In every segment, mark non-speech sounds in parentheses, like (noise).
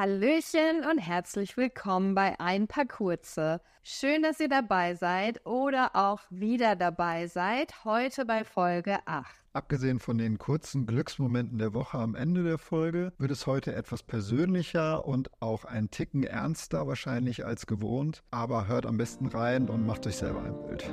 Hallöchen und herzlich willkommen bei Ein paar Kurze. Schön, dass ihr dabei seid oder auch wieder dabei seid, heute bei Folge 8. Abgesehen von den kurzen Glücksmomenten der Woche am Ende der Folge, wird es heute etwas persönlicher und auch ein Ticken ernster wahrscheinlich als gewohnt. Aber hört am besten rein und macht euch selber ein Bild.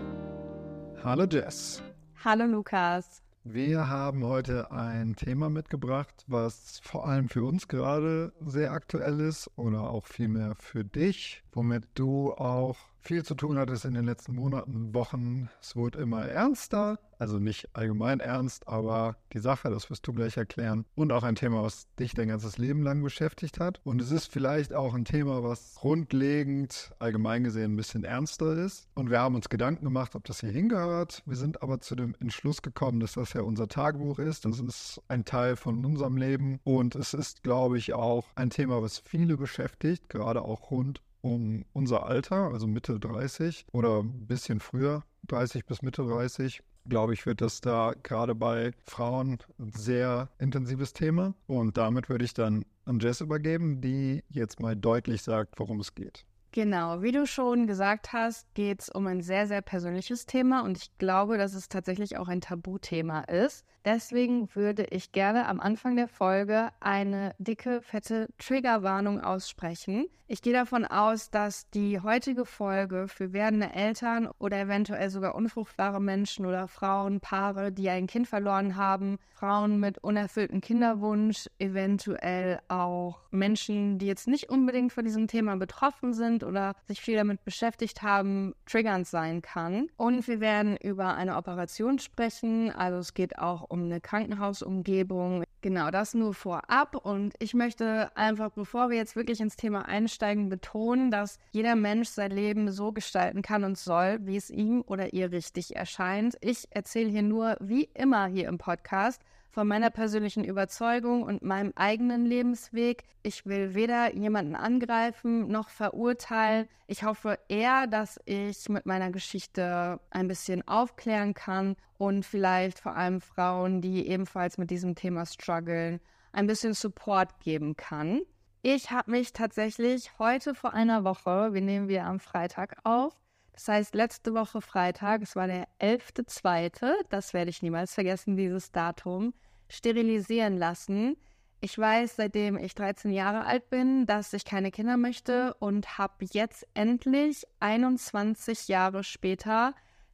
Hallo Jess. Hallo Lukas. Wir haben heute ein Thema mitgebracht, was vor allem für uns gerade sehr aktuell ist oder auch vielmehr für dich, womit du auch viel zu tun hattest in den letzten Monaten, Wochen. Es wurde immer ernster, also nicht allgemein ernst, aber die Sache, das wirst du gleich erklären. Und auch ein Thema, was dich dein ganzes Leben lang beschäftigt hat. Und es ist vielleicht auch ein Thema, was grundlegend, allgemein gesehen, ein bisschen ernster ist. Und wir haben uns Gedanken gemacht, ob das hier hingehört. Wir sind aber zu dem Entschluss gekommen, dass das ja unser Tagebuch ist. Das ist ein Teil von unserem Leben. Und es ist, glaube ich, auch ein Thema, was viele beschäftigt, gerade auch rund um unser Alter, also Mitte 30 oder ein bisschen früher, 30 bis Mitte 30, glaube ich, wird das da gerade bei Frauen ein sehr intensives Thema. Und damit würde ich dann an Jess übergeben, die jetzt mal deutlich sagt, worum es geht. Genau, wie du schon gesagt hast, geht es um ein sehr, sehr persönliches Thema und ich glaube, dass es tatsächlich auch ein Tabuthema ist. Deswegen würde ich gerne am Anfang der Folge eine dicke, fette Triggerwarnung aussprechen. Ich gehe davon aus, dass die heutige Folge für werdende Eltern oder eventuell sogar unfruchtbare Menschen oder Frauen, Paare, die ein Kind verloren haben, Frauen mit unerfülltem Kinderwunsch, eventuell auch Menschen, die jetzt nicht unbedingt von diesem Thema betroffen sind oder sich viel damit beschäftigt haben, triggernd sein kann. Und wir werden über eine Operation sprechen. Also es geht auch um eine Krankenhausumgebung. Genau, das nur vorab. Und ich möchte einfach, bevor wir jetzt wirklich ins Thema einsteigen, betonen, dass jeder Mensch sein Leben so gestalten kann und soll, wie es ihm oder ihr richtig erscheint. Ich erzähle hier nur, wie immer hier im Podcast, von meiner persönlichen Überzeugung und meinem eigenen Lebensweg. Ich will weder jemanden angreifen noch verurteilen. Ich hoffe eher, dass ich mit meiner Geschichte ein bisschen aufklären kann und vielleicht vor allem Frauen, die ebenfalls mit diesem Thema strugglen, ein bisschen Support geben kann. Ich habe mich tatsächlich heute vor einer Woche, wir nehmen wir am Freitag auf, das heißt, letzte Woche Freitag, es war der 11.2., das werde ich niemals vergessen, dieses Datum, sterilisieren lassen. Ich weiß, seitdem ich 13 Jahre alt bin, dass ich keine Kinder möchte und habe jetzt endlich 21 Jahre später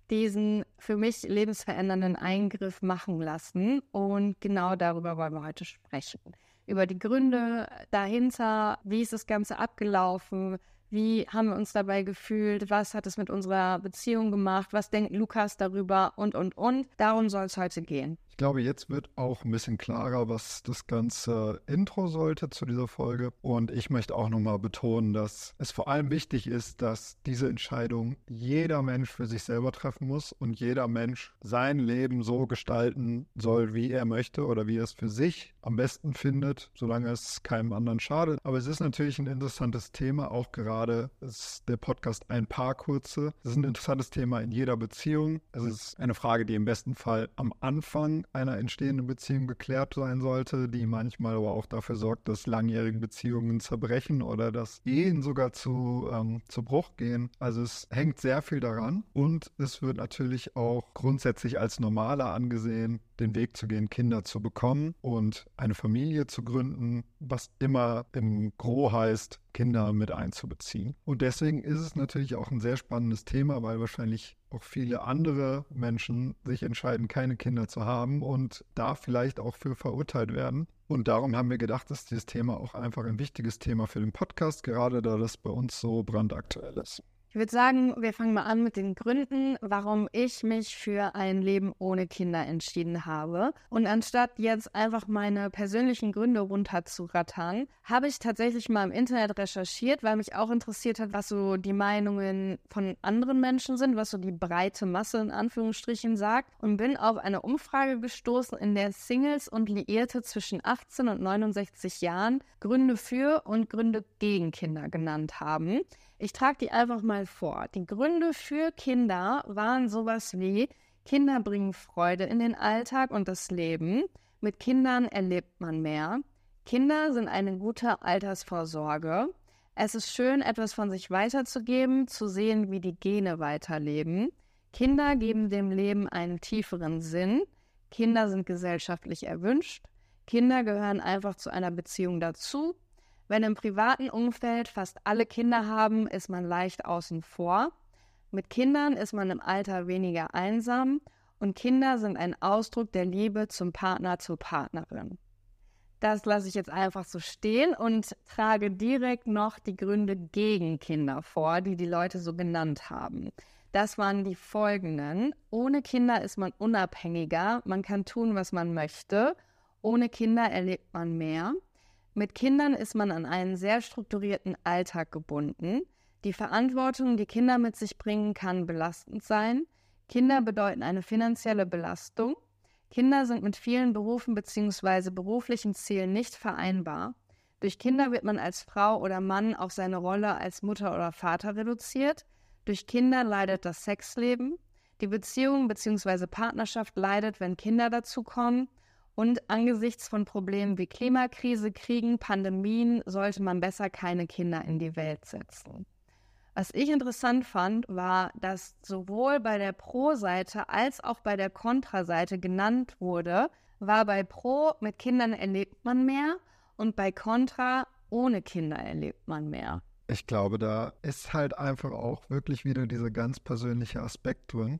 diesen für mich lebensverändernden Eingriff machen lassen. Und genau darüber wollen wir heute sprechen. Über die Gründe dahinter, wie ist das Ganze abgelaufen, wie haben wir uns dabei gefühlt? Was hat es mit unserer Beziehung gemacht? Was denkt Lukas darüber? Und, und, und. Darum soll es heute gehen. Ich glaube, jetzt wird auch ein bisschen klarer, was das ganze Intro sollte zu dieser Folge. Und ich möchte auch nochmal betonen, dass es vor allem wichtig ist, dass diese Entscheidung jeder Mensch für sich selber treffen muss und jeder Mensch sein Leben so gestalten soll, wie er möchte oder wie er es für sich am besten findet, solange es keinem anderen schadet. Aber es ist natürlich ein interessantes Thema, auch gerade ist der Podcast ein paar kurze. Es ist ein interessantes Thema in jeder Beziehung. Es ist eine Frage, die im besten Fall am Anfang einer entstehenden Beziehung geklärt sein sollte, die manchmal aber auch dafür sorgt, dass langjährige Beziehungen zerbrechen oder dass Ehen sogar zu, ähm, zu Bruch gehen. Also es hängt sehr viel daran und es wird natürlich auch grundsätzlich als normaler angesehen, den Weg zu gehen, Kinder zu bekommen und eine Familie zu gründen, was immer im Gro heißt, Kinder mit einzubeziehen. Und deswegen ist es natürlich auch ein sehr spannendes Thema, weil wahrscheinlich auch viele andere Menschen sich entscheiden, keine Kinder zu haben und da vielleicht auch für verurteilt werden. Und darum haben wir gedacht, dass dieses Thema auch einfach ein wichtiges Thema für den Podcast, gerade da das bei uns so brandaktuell ist. Ich würde sagen, wir fangen mal an mit den Gründen, warum ich mich für ein Leben ohne Kinder entschieden habe. Und anstatt jetzt einfach meine persönlichen Gründe runterzurattern, habe ich tatsächlich mal im Internet recherchiert, weil mich auch interessiert hat, was so die Meinungen von anderen Menschen sind, was so die breite Masse in Anführungsstrichen sagt. Und bin auf eine Umfrage gestoßen, in der Singles und Liierte zwischen 18 und 69 Jahren Gründe für und Gründe gegen Kinder genannt haben. Ich trage die einfach mal vor. Die Gründe für Kinder waren sowas wie Kinder bringen Freude in den Alltag und das Leben. Mit Kindern erlebt man mehr. Kinder sind eine gute Altersvorsorge. Es ist schön, etwas von sich weiterzugeben, zu sehen, wie die Gene weiterleben. Kinder geben dem Leben einen tieferen Sinn. Kinder sind gesellschaftlich erwünscht. Kinder gehören einfach zu einer Beziehung dazu. Wenn im privaten Umfeld fast alle Kinder haben, ist man leicht außen vor. Mit Kindern ist man im Alter weniger einsam und Kinder sind ein Ausdruck der Liebe zum Partner, zur Partnerin. Das lasse ich jetzt einfach so stehen und trage direkt noch die Gründe gegen Kinder vor, die die Leute so genannt haben. Das waren die folgenden. Ohne Kinder ist man unabhängiger, man kann tun, was man möchte. Ohne Kinder erlebt man mehr. Mit Kindern ist man an einen sehr strukturierten Alltag gebunden. Die Verantwortung, die Kinder mit sich bringen, kann belastend sein. Kinder bedeuten eine finanzielle Belastung. Kinder sind mit vielen Berufen bzw. beruflichen Zielen nicht vereinbar. Durch Kinder wird man als Frau oder Mann auf seine Rolle als Mutter oder Vater reduziert. Durch Kinder leidet das Sexleben, die Beziehung bzw. Partnerschaft leidet, wenn Kinder dazukommen und angesichts von Problemen wie Klimakrise, Kriegen, Pandemien sollte man besser keine Kinder in die Welt setzen. Was ich interessant fand, war, dass sowohl bei der Pro-Seite als auch bei der Kontra-Seite genannt wurde, war bei Pro mit Kindern erlebt man mehr und bei Contra ohne Kinder erlebt man mehr. Ich glaube, da ist halt einfach auch wirklich wieder dieser ganz persönliche Aspekt drin.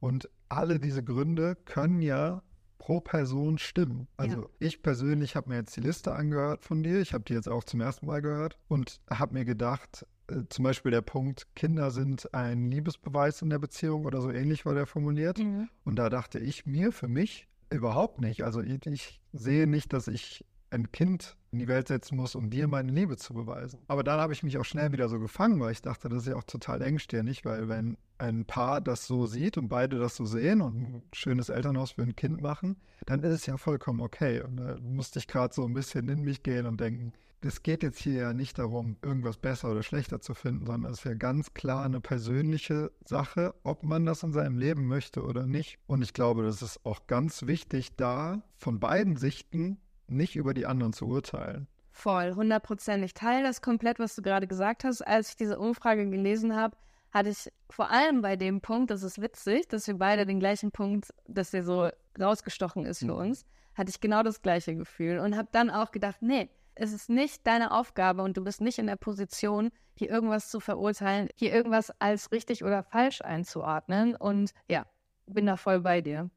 Und alle diese Gründe können ja pro Person stimmen. Also ja. ich persönlich habe mir jetzt die Liste angehört von dir. Ich habe die jetzt auch zum ersten Mal gehört und habe mir gedacht, äh, zum Beispiel der Punkt, Kinder sind ein Liebesbeweis in der Beziehung oder so ähnlich war der formuliert. Mhm. Und da dachte ich mir für mich überhaupt nicht. Also ich, ich sehe nicht, dass ich ein Kind in die Welt setzen muss, um dir meine Liebe zu beweisen. Aber dann habe ich mich auch schnell wieder so gefangen, weil ich dachte, das ist ja auch total engstirnig, weil wenn ein Paar das so sieht und beide das so sehen und ein schönes Elternhaus für ein Kind machen, dann ist es ja vollkommen okay. Und da musste ich gerade so ein bisschen in mich gehen und denken, es geht jetzt hier ja nicht darum, irgendwas besser oder schlechter zu finden, sondern es ist ja ganz klar eine persönliche Sache, ob man das in seinem Leben möchte oder nicht. Und ich glaube, das ist auch ganz wichtig, da von beiden Sichten nicht über die anderen zu urteilen. Voll, hundertprozentig. Ich teile das komplett, was du gerade gesagt hast. Als ich diese Umfrage gelesen habe, hatte ich vor allem bei dem Punkt, das ist witzig, dass wir beide den gleichen Punkt, dass der so rausgestochen ist für mhm. uns, hatte ich genau das gleiche Gefühl und habe dann auch gedacht, nee, es ist nicht deine Aufgabe und du bist nicht in der Position, hier irgendwas zu verurteilen, hier irgendwas als richtig oder falsch einzuordnen. Und ja, bin da voll bei dir.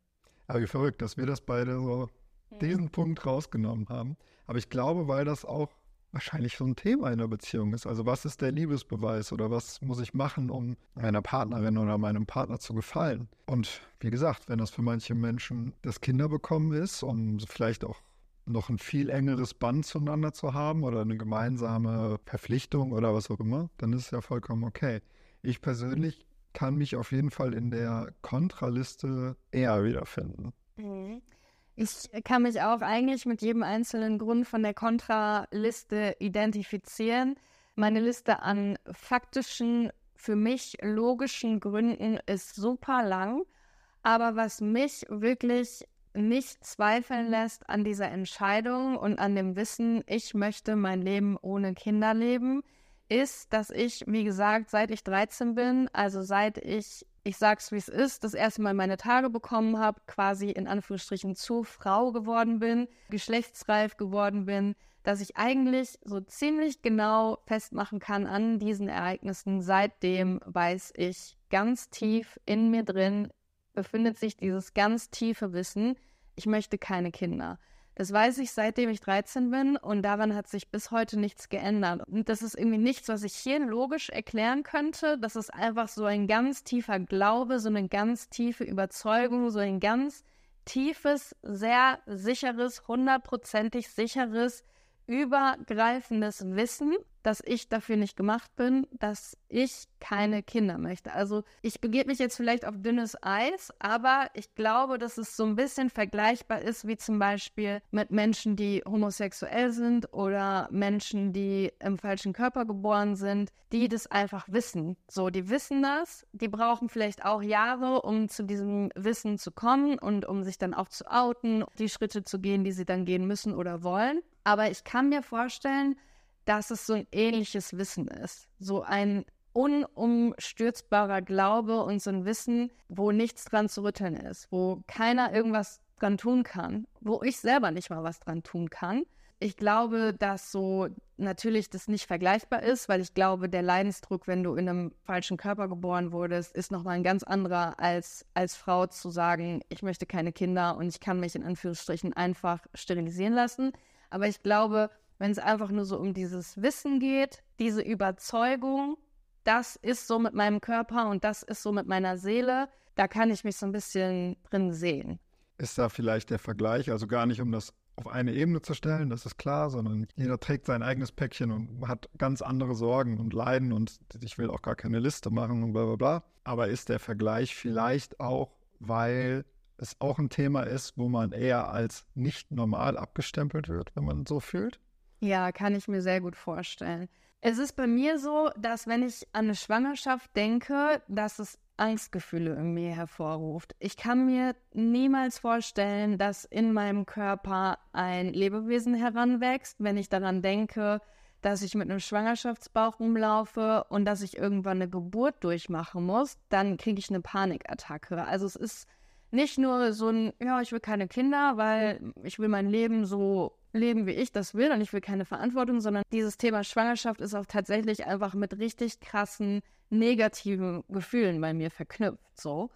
Aber wie verrückt, dass wir das beide so diesen Punkt rausgenommen haben. Aber ich glaube, weil das auch wahrscheinlich so ein Thema in der Beziehung ist. Also was ist der Liebesbeweis oder was muss ich machen, um meiner Partnerin oder meinem Partner zu gefallen? Und wie gesagt, wenn das für manche Menschen das Kinderbekommen ist, um vielleicht auch noch ein viel engeres Band zueinander zu haben oder eine gemeinsame Verpflichtung oder was auch immer, dann ist es ja vollkommen okay. Ich persönlich kann mich auf jeden Fall in der Kontraliste eher wiederfinden. Mhm. Ich kann mich auch eigentlich mit jedem einzelnen Grund von der Kontraliste identifizieren. Meine Liste an faktischen, für mich logischen Gründen ist super lang. Aber was mich wirklich nicht zweifeln lässt an dieser Entscheidung und an dem Wissen, ich möchte mein Leben ohne Kinder leben, ist, dass ich, wie gesagt, seit ich 13 bin, also seit ich ich sag's wie es ist, das erste Mal meine Tage bekommen habe, quasi in Anführungsstrichen zu Frau geworden bin, geschlechtsreif geworden bin, dass ich eigentlich so ziemlich genau festmachen kann an diesen Ereignissen. Seitdem weiß ich ganz tief in mir drin befindet sich dieses ganz tiefe Wissen, ich möchte keine Kinder. Das weiß ich seitdem ich 13 bin und daran hat sich bis heute nichts geändert. Und das ist irgendwie nichts, was ich hier logisch erklären könnte. Das ist einfach so ein ganz tiefer Glaube, so eine ganz tiefe Überzeugung, so ein ganz tiefes, sehr sicheres, hundertprozentig sicheres, übergreifendes Wissen, dass ich dafür nicht gemacht bin, dass ich keine Kinder möchte. Also ich begebe mich jetzt vielleicht auf dünnes Eis, aber ich glaube, dass es so ein bisschen vergleichbar ist wie zum Beispiel mit Menschen, die homosexuell sind oder Menschen, die im falschen Körper geboren sind, die das einfach wissen. So, die wissen das, die brauchen vielleicht auch Jahre, um zu diesem Wissen zu kommen und um sich dann auch zu outen, die Schritte zu gehen, die sie dann gehen müssen oder wollen. Aber ich kann mir vorstellen, dass es so ein ähnliches Wissen ist. So ein unumstürzbarer Glaube und so ein Wissen, wo nichts dran zu rütteln ist, wo keiner irgendwas dran tun kann, wo ich selber nicht mal was dran tun kann. Ich glaube, dass so natürlich das nicht vergleichbar ist, weil ich glaube, der Leidensdruck, wenn du in einem falschen Körper geboren wurdest, ist nochmal ein ganz anderer als als Frau zu sagen, ich möchte keine Kinder und ich kann mich in Anführungsstrichen einfach sterilisieren lassen. Aber ich glaube, wenn es einfach nur so um dieses Wissen geht, diese Überzeugung, das ist so mit meinem Körper und das ist so mit meiner Seele, da kann ich mich so ein bisschen drin sehen. Ist da vielleicht der Vergleich, also gar nicht um das auf eine Ebene zu stellen, das ist klar, sondern jeder trägt sein eigenes Päckchen und hat ganz andere Sorgen und Leiden und ich will auch gar keine Liste machen und bla bla bla. Aber ist der Vergleich vielleicht auch, weil es auch ein Thema ist, wo man eher als nicht normal abgestempelt wird, wenn man so fühlt? Ja, kann ich mir sehr gut vorstellen. Es ist bei mir so, dass wenn ich an eine Schwangerschaft denke, dass es Angstgefühle in mir hervorruft. Ich kann mir niemals vorstellen, dass in meinem Körper ein Lebewesen heranwächst, wenn ich daran denke, dass ich mit einem Schwangerschaftsbauch rumlaufe und dass ich irgendwann eine Geburt durchmachen muss, dann kriege ich eine Panikattacke. Also es ist nicht nur so ein, ja, ich will keine Kinder, weil ich will mein Leben so leben, wie ich das will und ich will keine Verantwortung, sondern dieses Thema Schwangerschaft ist auch tatsächlich einfach mit richtig krassen negativen Gefühlen bei mir verknüpft, so.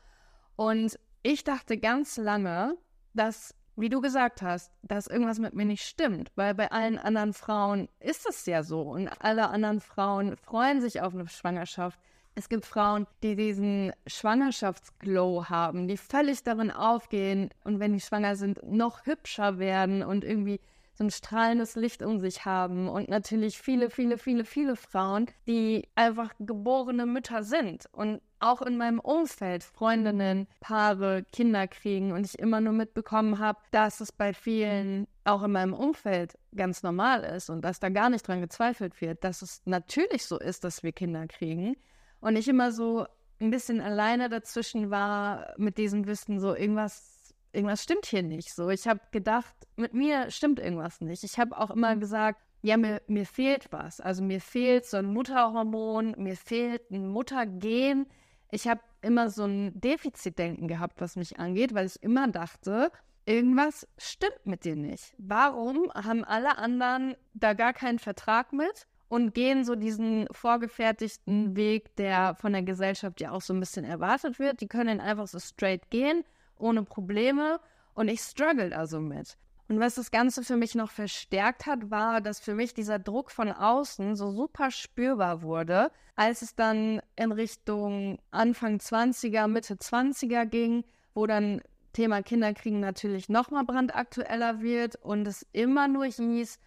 Und ich dachte ganz lange, dass, wie du gesagt hast, dass irgendwas mit mir nicht stimmt, weil bei allen anderen Frauen ist es ja so und alle anderen Frauen freuen sich auf eine Schwangerschaft. Es gibt Frauen, die diesen Schwangerschaftsglow haben, die völlig darin aufgehen und wenn die schwanger sind, noch hübscher werden und irgendwie so ein strahlendes Licht um sich haben. Und natürlich viele, viele, viele, viele Frauen, die einfach geborene Mütter sind und auch in meinem Umfeld Freundinnen, Paare, Kinder kriegen. Und ich immer nur mitbekommen habe, dass es bei vielen auch in meinem Umfeld ganz normal ist und dass da gar nicht dran gezweifelt wird, dass es natürlich so ist, dass wir Kinder kriegen und ich immer so ein bisschen alleine dazwischen war mit diesem Wissen, so irgendwas irgendwas stimmt hier nicht. So, ich habe gedacht, mit mir stimmt irgendwas nicht. Ich habe auch immer gesagt, ja, mir, mir fehlt was. Also mir fehlt so ein Mutterhormon, mir fehlt ein Muttergen. Ich habe immer so ein Defizitdenken gehabt, was mich angeht, weil ich immer dachte, irgendwas stimmt mit dir nicht. Warum haben alle anderen da gar keinen Vertrag mit und gehen so diesen vorgefertigten Weg, der von der Gesellschaft ja auch so ein bisschen erwartet wird? Die können einfach so straight gehen ohne Probleme und ich struggle also mit. Und was das Ganze für mich noch verstärkt hat, war, dass für mich dieser Druck von außen so super spürbar wurde, als es dann in Richtung Anfang 20er, Mitte 20er ging, wo dann Thema Kinderkriegen natürlich nochmal brandaktueller wird und es immer nur hieß,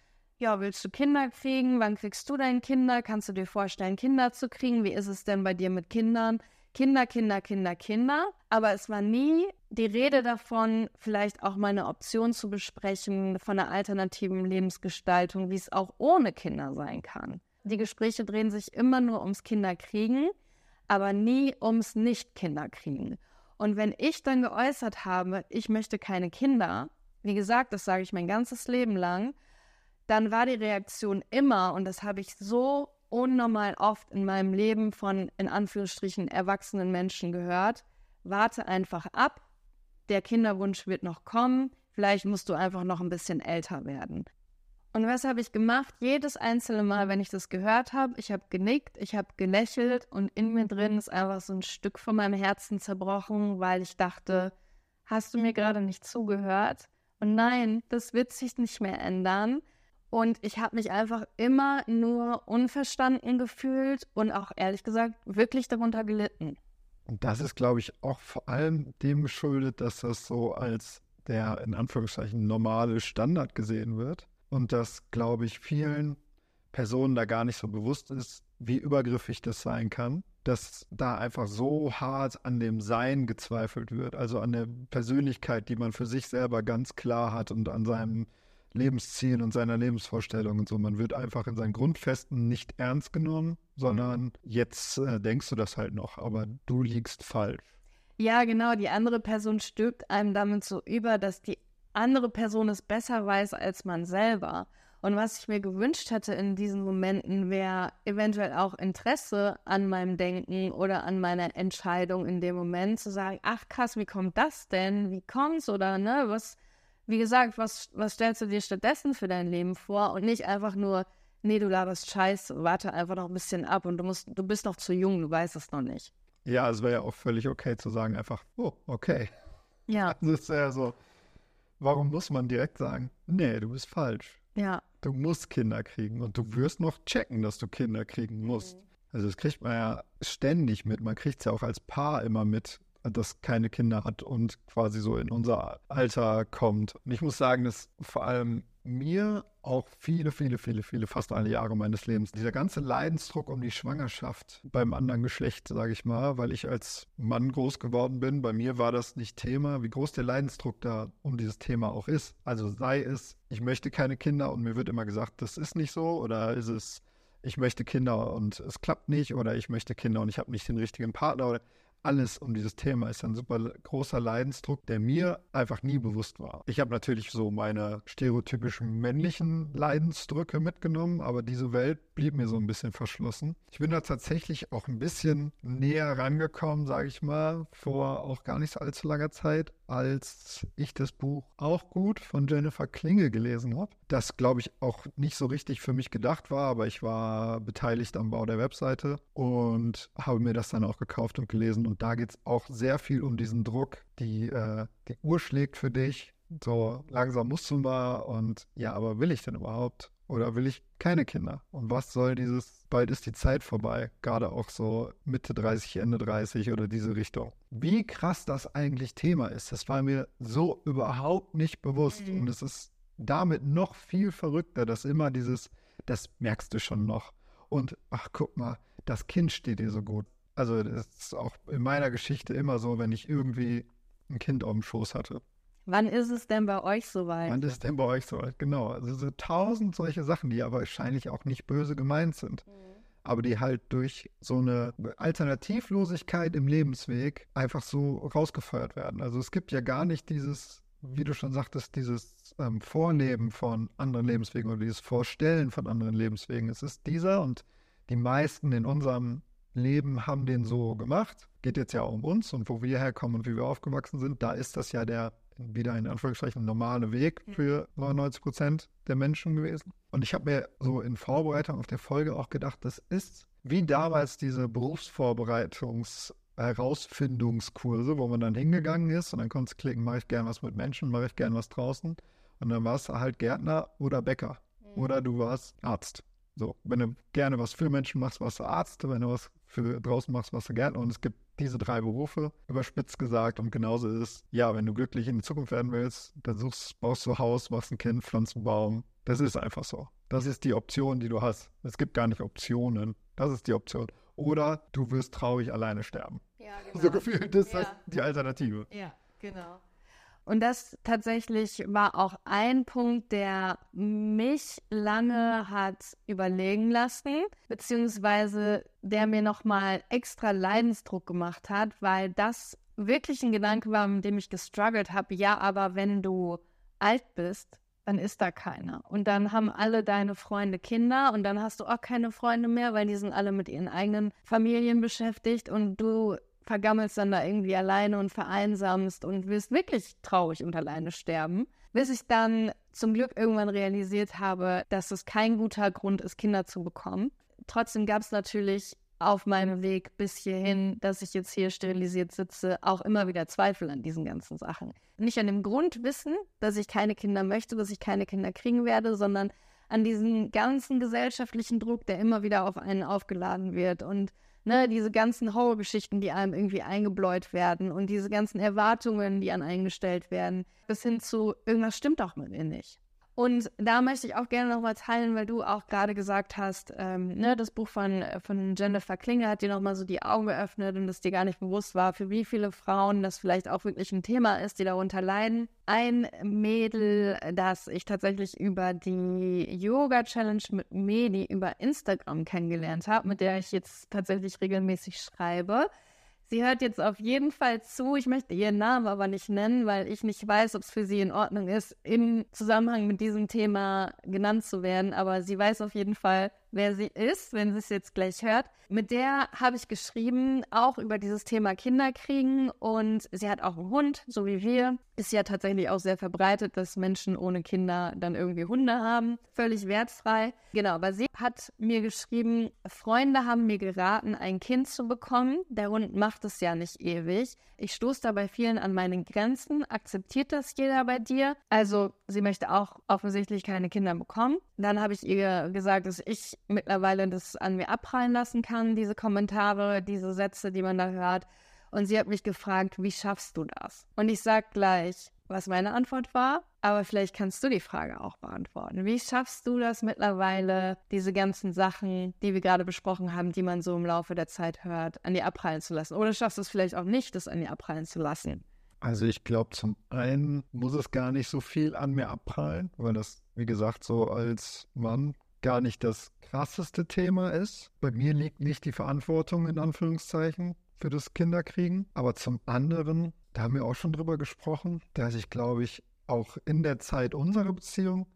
ja, willst du Kinder kriegen? Wann kriegst du deine Kinder? Kannst du dir vorstellen, Kinder zu kriegen? Wie ist es denn bei dir mit Kindern? Kinder, Kinder, Kinder, Kinder. Aber es war nie die Rede davon, vielleicht auch mal eine Option zu besprechen von einer alternativen Lebensgestaltung, wie es auch ohne Kinder sein kann. Die Gespräche drehen sich immer nur ums Kinderkriegen, aber nie ums Nicht-Kinderkriegen. Und wenn ich dann geäußert habe, ich möchte keine Kinder, wie gesagt, das sage ich mein ganzes Leben lang, dann war die Reaktion immer, und das habe ich so unnormal oft in meinem Leben von, in Anführungsstrichen, erwachsenen Menschen gehört. Warte einfach ab, der Kinderwunsch wird noch kommen, vielleicht musst du einfach noch ein bisschen älter werden. Und was habe ich gemacht? Jedes einzelne Mal, wenn ich das gehört habe, ich habe genickt, ich habe gelächelt und in mir drin ist einfach so ein Stück von meinem Herzen zerbrochen, weil ich dachte, hast du mir gerade nicht zugehört? Und nein, das wird sich nicht mehr ändern. Und ich habe mich einfach immer nur unverstanden gefühlt und auch ehrlich gesagt wirklich darunter gelitten. Und das ist, glaube ich, auch vor allem dem geschuldet, dass das so als der in Anführungszeichen normale Standard gesehen wird. Und dass, glaube ich, vielen Personen da gar nicht so bewusst ist, wie übergriffig das sein kann, dass da einfach so hart an dem Sein gezweifelt wird, also an der Persönlichkeit, die man für sich selber ganz klar hat und an seinem Lebensziel und seiner Lebensvorstellung und so. Man wird einfach in seinen Grundfesten nicht ernst genommen, sondern jetzt äh, denkst du das halt noch, aber du liegst falsch. Ja, genau. Die andere Person stülpt einem damit so über, dass die andere Person es besser weiß als man selber. Und was ich mir gewünscht hätte in diesen Momenten, wäre eventuell auch Interesse an meinem Denken oder an meiner Entscheidung in dem Moment zu sagen, ach krass, wie kommt das denn? Wie kommt's? Oder ne, was, wie gesagt, was, was stellst du dir stattdessen für dein Leben vor? Und nicht einfach nur, nee, du laberst Scheiße, warte einfach noch ein bisschen ab und du musst, du bist noch zu jung, du weißt es noch nicht. Ja, es wäre ja auch völlig okay zu sagen, einfach, oh, okay. Ja. (laughs) Das ist ja so, warum muss man direkt sagen, nee, du bist falsch. Ja. Du musst Kinder kriegen und du wirst noch checken, dass du Kinder kriegen musst. Mhm. Also das kriegt man ja ständig mit. Man kriegt es ja auch als Paar immer mit, das keine Kinder hat und quasi so in unser Alter kommt. Und ich muss sagen, dass vor allem mir auch viele, viele, viele, viele, fast alle Jahre meines Lebens, dieser ganze Leidensdruck um die Schwangerschaft beim anderen Geschlecht, sage ich mal, weil ich als Mann groß geworden bin, bei mir war das nicht Thema, wie groß der Leidensdruck da um dieses Thema auch ist. Also sei es, ich möchte keine Kinder und mir wird immer gesagt, das ist nicht so, oder ist es, ich möchte Kinder und es klappt nicht, oder ich möchte Kinder und ich habe nicht den richtigen Partner, oder alles um dieses Thema ist ein super großer Leidensdruck, der mir einfach nie bewusst war. Ich habe natürlich so meine stereotypischen männlichen Leidensdrücke mitgenommen, aber diese Welt blieb mir so ein bisschen verschlossen. Ich bin da tatsächlich auch ein bisschen näher rangekommen, sage ich mal, vor auch gar nicht allzu langer Zeit, als ich das Buch auch gut von Jennifer Klinge gelesen habe. Das, glaube ich, auch nicht so richtig für mich gedacht war, aber ich war beteiligt am Bau der Webseite und habe mir das dann auch gekauft und gelesen. Und da geht es auch sehr viel um diesen Druck, die äh, die Uhr schlägt für dich. So langsam musst du mal und ja, aber will ich denn überhaupt? Oder will ich keine Kinder? Und was soll dieses, bald ist die Zeit vorbei, gerade auch so Mitte 30, Ende 30 oder diese Richtung. Wie krass das eigentlich Thema ist, das war mir so überhaupt nicht bewusst. Mhm. Und es ist damit noch viel verrückter, dass immer dieses, das merkst du schon noch. Und ach, guck mal, das Kind steht dir so gut. Also, das ist auch in meiner Geschichte immer so, wenn ich irgendwie ein Kind auf dem Schoß hatte. Wann ist es denn bei euch soweit? Wann ist es denn bei euch soweit? Genau. Also so tausend solche Sachen, die aber wahrscheinlich auch nicht böse gemeint sind. Mhm. Aber die halt durch so eine Alternativlosigkeit im Lebensweg einfach so rausgefeuert werden. Also es gibt ja gar nicht dieses, wie du schon sagtest, dieses ähm, Vorleben von anderen Lebenswegen oder dieses Vorstellen von anderen Lebenswegen. Es ist dieser und die meisten in unserem Leben haben den so gemacht. Geht jetzt ja um uns und wo wir herkommen und wie wir aufgewachsen sind. Da ist das ja der wieder in Anführungszeichen normale Weg für 99 Prozent der Menschen gewesen. Und ich habe mir so in Vorbereitung auf der Folge auch gedacht, das ist wie damals diese Berufsvorbereitungs- Herausfindungskurse, wo man dann hingegangen ist und dann konntest du klicken, mache ich gern was mit Menschen, mache ich gern was draußen. Und dann warst du halt Gärtner oder Bäcker. Mhm. Oder du warst Arzt. So, wenn du gerne was für Menschen machst, warst du Arzt. Wenn du was für draußen machst, warst du Gärtner. Und es gibt diese drei Berufe, überspitzt gesagt. Und genauso ist es, ja, wenn du glücklich in die Zukunft werden willst, dann suchst, baust du Haus, machst ein Kind, pflanzt einen Baum. Das ist einfach so. Das ist die Option, die du hast. Es gibt gar nicht Optionen. Das ist die Option. Oder du wirst traurig alleine sterben. Ja, genau. So gefühlt ist ja. das die Alternative. Ja, genau. Und das tatsächlich war auch ein Punkt, der mich lange hat überlegen lassen, beziehungsweise der mir nochmal extra Leidensdruck gemacht hat, weil das wirklich ein Gedanke war, mit dem ich gestruggelt habe. Ja, aber wenn du alt bist, dann ist da keiner. Und dann haben alle deine Freunde Kinder und dann hast du auch keine Freunde mehr, weil die sind alle mit ihren eigenen Familien beschäftigt und du vergammelst dann da irgendwie alleine und vereinsamst und wirst wirklich traurig und alleine sterben. Bis ich dann zum Glück irgendwann realisiert habe, dass es kein guter Grund ist, Kinder zu bekommen. Trotzdem gab es natürlich auf meinem Weg bis hierhin, dass ich jetzt hier sterilisiert sitze, auch immer wieder Zweifel an diesen ganzen Sachen. Nicht an dem Grundwissen, dass ich keine Kinder möchte, dass ich keine Kinder kriegen werde, sondern an diesen ganzen gesellschaftlichen Druck, der immer wieder auf einen aufgeladen wird und ne, diese ganzen Horrorgeschichten, die einem irgendwie eingebläut werden und diese ganzen Erwartungen, die an einen gestellt werden, bis hin zu irgendwas stimmt doch mit mir nicht. Und da möchte ich auch gerne nochmal teilen, weil du auch gerade gesagt hast, ähm, ne, das Buch von, von Jennifer Klinger hat dir nochmal so die Augen geöffnet und es dir gar nicht bewusst war, für wie viele Frauen das vielleicht auch wirklich ein Thema ist, die darunter leiden. Ein Mädel, das ich tatsächlich über die Yoga Challenge mit Medi über Instagram kennengelernt habe, mit der ich jetzt tatsächlich regelmäßig schreibe, Sie hört jetzt auf jeden Fall zu. Ich möchte ihren Namen aber nicht nennen, weil ich nicht weiß, ob es für sie in Ordnung ist, im Zusammenhang mit diesem Thema genannt zu werden. Aber sie weiß auf jeden Fall, wer sie ist, wenn sie es jetzt gleich hört. Mit der habe ich geschrieben, auch über dieses Thema Kinderkriegen. Und sie hat auch einen Hund, so wie wir. Ist ja tatsächlich auch sehr verbreitet, dass Menschen ohne Kinder dann irgendwie Hunde haben. Völlig wertfrei. Genau, aber sie hat mir geschrieben, Freunde haben mir geraten, ein Kind zu bekommen. Der Hund macht es ja nicht ewig. Ich stoße da bei vielen an meine Grenzen. Akzeptiert das jeder bei dir? Also, sie möchte auch offensichtlich keine Kinder bekommen. Dann habe ich ihr gesagt, dass ich mittlerweile das an mir abprallen lassen kann, diese Kommentare, diese Sätze, die man da hört. Und sie hat mich gefragt, wie schaffst du das? Und ich sage gleich, was meine Antwort war, aber vielleicht kannst du die Frage auch beantworten. Wie schaffst du das mittlerweile, diese ganzen Sachen, die wir gerade besprochen haben, die man so im Laufe der Zeit hört, an dir abprallen zu lassen? Oder schaffst du es vielleicht auch nicht, das an dir abprallen zu lassen? Also ich glaube, zum einen muss es gar nicht so viel an mir abprallen, weil das, wie gesagt, so als Mann gar nicht das krasseste Thema ist. Bei mir liegt nicht die Verantwortung in Anführungszeichen für das Kinderkriegen. Aber zum anderen, da haben wir auch schon drüber gesprochen, dass ich, glaube ich, auch in der Zeit unserer Beziehung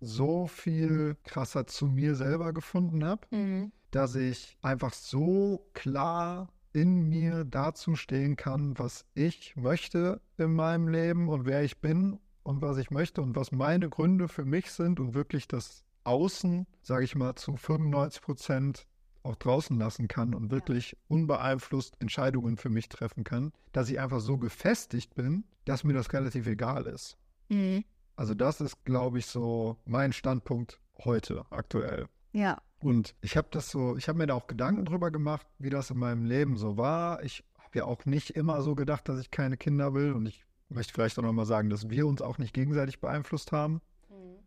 so viel krasser zu mir selber gefunden habe, mhm. dass ich einfach so klar in mir dazu stehen kann, was ich möchte in meinem Leben und wer ich bin und was ich möchte und was meine Gründe für mich sind und wirklich das Außen, sage ich mal, zu 95 Prozent auch draußen lassen kann und wirklich unbeeinflusst Entscheidungen für mich treffen kann, dass ich einfach so gefestigt bin, dass mir das relativ egal ist. Mhm. Also das ist, glaube ich, so mein Standpunkt heute, aktuell. Ja. Und ich habe das so, ich habe mir da auch Gedanken drüber gemacht, wie das in meinem Leben so war. Ich habe ja auch nicht immer so gedacht, dass ich keine Kinder will. Und ich möchte vielleicht auch nochmal sagen, dass wir uns auch nicht gegenseitig beeinflusst haben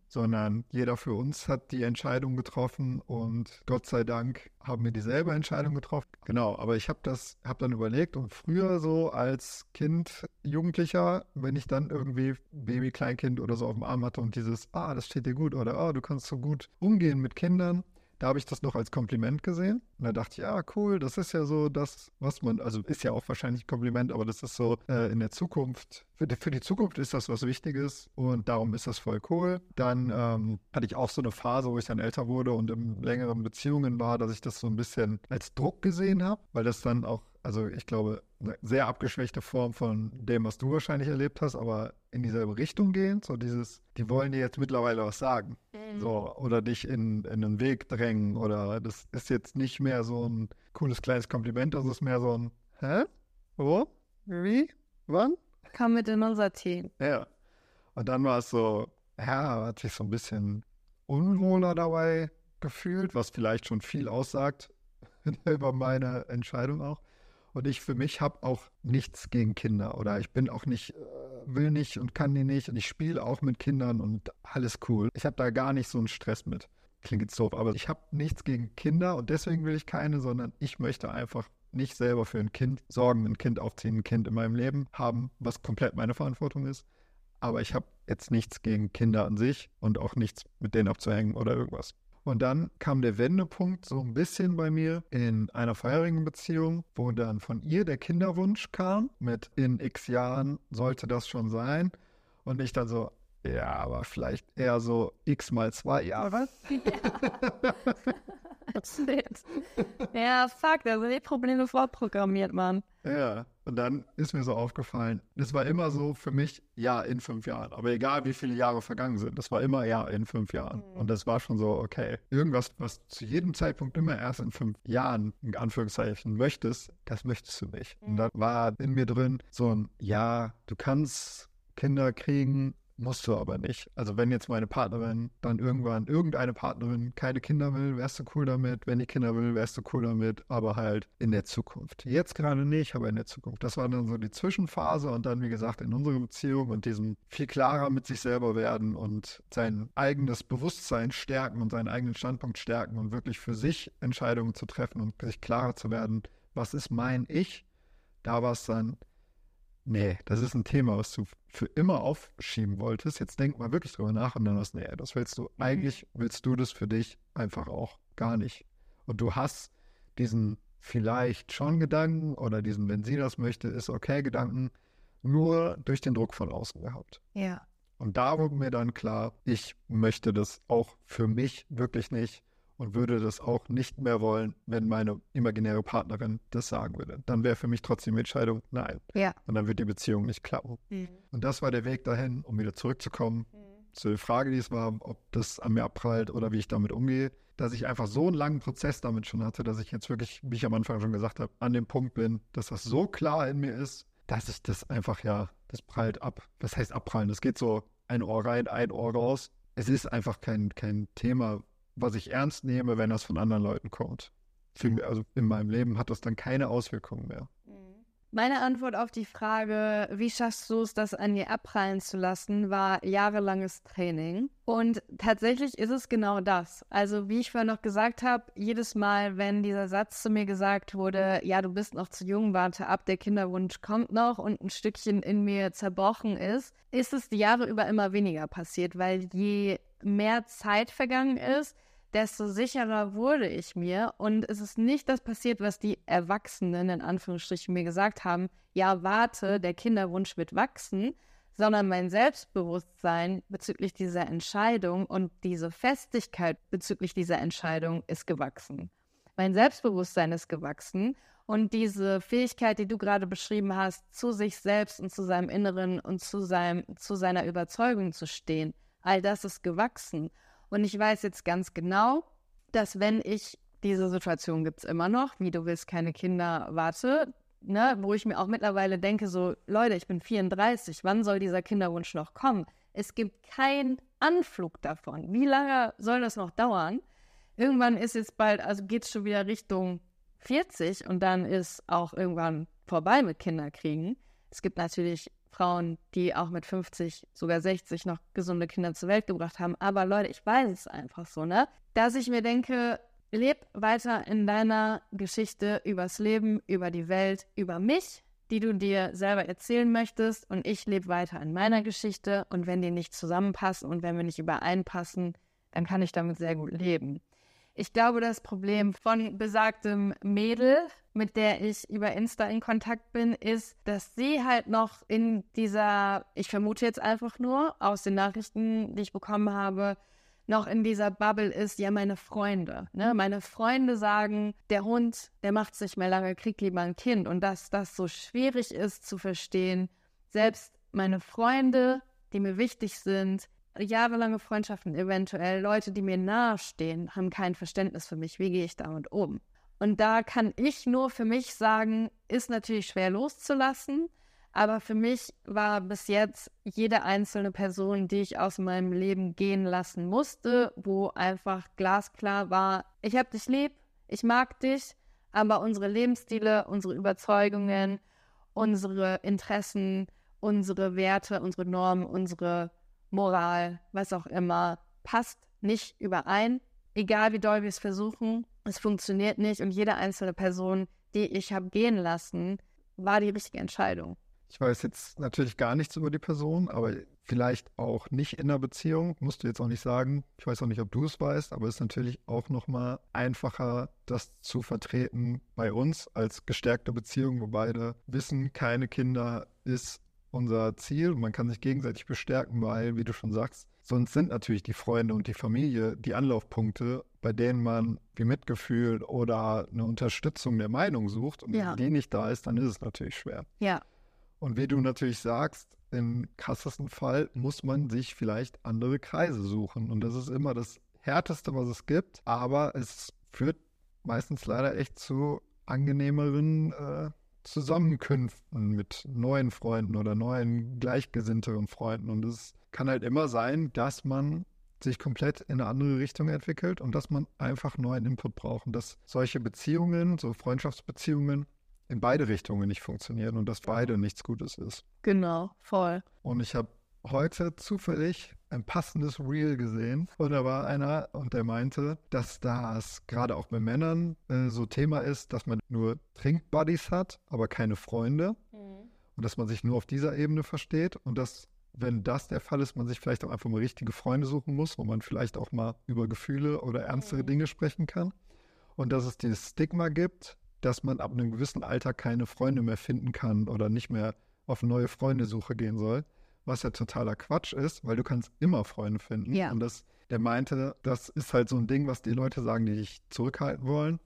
sondern jeder für uns hat die Entscheidung getroffen und Gott sei Dank haben wir dieselbe Entscheidung getroffen. Genau, aber ich habe das, habe dann überlegt und früher so als Kind, Jugendlicher, wenn ich dann irgendwie Baby, Kleinkind oder so auf dem Arm hatte und dieses, ah, das steht dir gut oder ah, du kannst so gut umgehen mit Kindern, da habe ich das noch als Kompliment gesehen. Und da dachte ich, ja, cool, das ist ja so das, was man, also ist ja auch wahrscheinlich ein Kompliment, aber das ist so äh, in der Zukunft, für die, für die, Zukunft ist das was Wichtiges und darum ist das voll cool. Dann ähm, hatte ich auch so eine Phase, wo ich dann älter wurde und in längeren Beziehungen war, dass ich das so ein bisschen als Druck gesehen habe, weil das dann auch also ich glaube, eine sehr abgeschwächte Form von dem, was du wahrscheinlich erlebt hast, aber in dieselbe Richtung gehen. So dieses, die wollen dir jetzt mittlerweile was sagen. Mhm. So, oder dich in, in einen Weg drängen. Oder das ist jetzt nicht mehr so ein cooles kleines Kompliment, das ist mehr so ein Hä? Wo? Wie? Wann? Komm mit in unser Team. Ja. Und dann war es so, ja, hat sich so ein bisschen unwohler dabei gefühlt, was vielleicht schon viel aussagt (laughs) über meine Entscheidung auch. Und ich für mich habe auch nichts gegen Kinder oder ich bin auch nicht, äh, will nicht und kann die nicht und ich spiele auch mit Kindern und alles cool. Ich habe da gar nicht so einen Stress mit. Klingt jetzt doof, aber ich habe nichts gegen Kinder und deswegen will ich keine, sondern ich möchte einfach nicht selber für ein Kind sorgen, ein Kind aufziehen, ein Kind in meinem Leben haben, was komplett meine Verantwortung ist. Aber ich habe jetzt nichts gegen Kinder an sich und auch nichts mit denen abzuhängen oder irgendwas. Und dann kam der Wendepunkt so ein bisschen bei mir in einer vorherigen Beziehung, wo dann von ihr der Kinderwunsch kam, mit in x Jahren sollte das schon sein. Und ich dann so, ja, aber vielleicht eher so x mal zwei Jahre. (laughs) Ja. (laughs) ja, fuck, da sind die Probleme vorprogrammiert, Mann. Ja, und dann ist mir so aufgefallen, das war immer so für mich, ja, in fünf Jahren. Aber egal, wie viele Jahre vergangen sind, das war immer, ja, in fünf Jahren. Mhm. Und das war schon so, okay, irgendwas, was zu jedem Zeitpunkt immer erst in fünf Jahren, in Anführungszeichen, möchtest, das möchtest du nicht. Mhm. Und dann war in mir drin so ein, ja, du kannst Kinder kriegen, Musst du aber nicht. Also wenn jetzt meine Partnerin dann irgendwann, irgendeine Partnerin keine Kinder will, wärst du cool damit. Wenn die Kinder will, wärst du cool damit. Aber halt in der Zukunft. Jetzt gerade nicht, aber in der Zukunft. Das war dann so die Zwischenphase und dann, wie gesagt, in unserer Beziehung und diesem viel klarer mit sich selber werden und sein eigenes Bewusstsein stärken und seinen eigenen Standpunkt stärken und wirklich für sich Entscheidungen zu treffen und sich klarer zu werden, was ist mein Ich? Da war es dann nee, das ist ein Thema, was du für immer aufschieben wolltest. Jetzt denk mal wirklich drüber nach und dann was, nee, das willst du, mhm. eigentlich willst du das für dich einfach auch gar nicht. Und du hast diesen vielleicht schon Gedanken oder diesen, wenn sie das möchte, ist okay Gedanken, nur durch den Druck von außen gehabt. Ja. Und da wurde mir dann klar, ich möchte das auch für mich wirklich nicht und würde das auch nicht mehr wollen, wenn meine imaginäre Partnerin das sagen würde. Dann wäre für mich trotzdem die Entscheidung, nein. Ja. Und dann wird die Beziehung nicht klappen. Mhm. Und das war der Weg dahin, um wieder zurückzukommen mhm. zu der Frage, die es war, ob das an mir abprallt oder wie ich damit umgehe, dass ich einfach so einen langen Prozess damit schon hatte, dass ich jetzt wirklich, wie ich am Anfang schon gesagt habe, an dem Punkt bin, dass das so klar in mir ist, dass ich das einfach, ja, das prallt ab. Was heißt abprallen? Das geht so ein Ohr rein, ein Ohr raus. Es ist einfach kein, kein Thema, was ich ernst nehme, wenn das von anderen Leuten kommt. Für, also in meinem Leben hat das dann keine Auswirkungen mehr. Meine Antwort auf die Frage, wie schaffst du es, das an dir abprallen zu lassen, war jahrelanges Training. Und tatsächlich ist es genau das. Also wie ich vorhin noch gesagt habe, jedes Mal, wenn dieser Satz zu mir gesagt wurde, ja, du bist noch zu jung, warte ab, der Kinderwunsch kommt noch und ein Stückchen in mir zerbrochen ist, ist es die Jahre über immer weniger passiert, weil je mehr Zeit vergangen ist, desto sicherer wurde ich mir. Und es ist nicht das passiert, was die Erwachsenen in Anführungsstrichen mir gesagt haben, ja, warte, der Kinderwunsch wird wachsen, sondern mein Selbstbewusstsein bezüglich dieser Entscheidung und diese Festigkeit bezüglich dieser Entscheidung ist gewachsen. Mein Selbstbewusstsein ist gewachsen und diese Fähigkeit, die du gerade beschrieben hast, zu sich selbst und zu seinem Inneren und zu, seinem, zu seiner Überzeugung zu stehen, all das ist gewachsen. Und ich weiß jetzt ganz genau, dass wenn ich diese Situation gibt es immer noch, wie du willst keine Kinder, warte, ne, wo ich mir auch mittlerweile denke, so, Leute, ich bin 34, wann soll dieser Kinderwunsch noch kommen? Es gibt keinen Anflug davon. Wie lange soll das noch dauern? Irgendwann ist jetzt bald, also geht es schon wieder Richtung 40 und dann ist auch irgendwann vorbei mit Kinderkriegen. Es gibt natürlich Frauen, die auch mit 50, sogar 60 noch gesunde Kinder zur Welt gebracht haben. Aber Leute, ich weiß es einfach so, ne? Dass ich mir denke, leb weiter in deiner Geschichte übers Leben, über die Welt, über mich, die du dir selber erzählen möchtest. Und ich lebe weiter in meiner Geschichte. Und wenn die nicht zusammenpassen und wenn wir nicht übereinpassen, dann kann ich damit sehr gut leben. Ich glaube, das Problem von besagtem Mädel, mit der ich über Insta in Kontakt bin, ist, dass sie halt noch in dieser, ich vermute jetzt einfach nur aus den Nachrichten, die ich bekommen habe, noch in dieser Bubble ist, ja, meine Freunde. Ne? Meine Freunde sagen, der Hund, der macht es nicht mehr lange, kriegt lieber ein Kind. Und dass das so schwierig ist zu verstehen, selbst meine Freunde, die mir wichtig sind, jahrelange Freundschaften, eventuell Leute, die mir nahestehen, haben kein Verständnis für mich. Wie gehe ich damit um? Und da kann ich nur für mich sagen, ist natürlich schwer loszulassen, aber für mich war bis jetzt jede einzelne Person, die ich aus meinem Leben gehen lassen musste, wo einfach glasklar war, ich habe dich lieb, ich mag dich, aber unsere Lebensstile, unsere Überzeugungen, unsere Interessen, unsere Werte, unsere Normen, unsere Moral, was auch immer, passt nicht überein. Egal wie doll wir es versuchen, es funktioniert nicht und jede einzelne Person, die ich habe gehen lassen, war die richtige Entscheidung. Ich weiß jetzt natürlich gar nichts über die Person, aber vielleicht auch nicht in der Beziehung, musst du jetzt auch nicht sagen. Ich weiß auch nicht, ob du es weißt, aber es ist natürlich auch nochmal einfacher, das zu vertreten bei uns als gestärkte Beziehung, wo beide wissen, keine Kinder ist unser Ziel. Man kann sich gegenseitig bestärken, weil, wie du schon sagst, sonst sind natürlich die Freunde und die Familie die Anlaufpunkte, bei denen man wie Mitgefühl oder eine Unterstützung der Meinung sucht. Und ja. wenn die nicht da ist, dann ist es natürlich schwer. Ja. Und wie du natürlich sagst, im krassesten Fall muss man sich vielleicht andere Kreise suchen. Und das ist immer das Härteste, was es gibt. Aber es führt meistens leider echt zu angenehmeren äh, Zusammenkünften mit neuen Freunden oder neuen gleichgesinnteren Freunden. Und es kann halt immer sein, dass man sich komplett in eine andere Richtung entwickelt und dass man einfach neuen Input braucht. Und dass solche Beziehungen, so Freundschaftsbeziehungen, in beide Richtungen nicht funktionieren und dass beide nichts Gutes ist. Genau, voll. Und ich habe heute zufällig ein passendes Reel gesehen. Und da war einer und der meinte, dass das gerade auch bei Männern äh, so Thema ist, dass man nur Trinkbuddies hat, aber keine Freunde. Mhm. und dass man sich nur auf dieser Ebene versteht. Und dass wenn das der Fall ist, man sich vielleicht auch einfach mal richtige Freunde suchen muss, wo man vielleicht auch mal über Gefühle oder ernstere mhm. Dinge sprechen kann. Und dass es dieses Stigma gibt, dass man ab einem gewissen Alter keine Freunde mehr finden kann oder nicht mehr auf neue Freundesuche gehen soll was ja totaler Quatsch ist, weil du kannst immer Freunde finden. Ja. Und das, der meinte, das ist halt so ein Ding, was die Leute sagen, die dich zurückhalten wollen.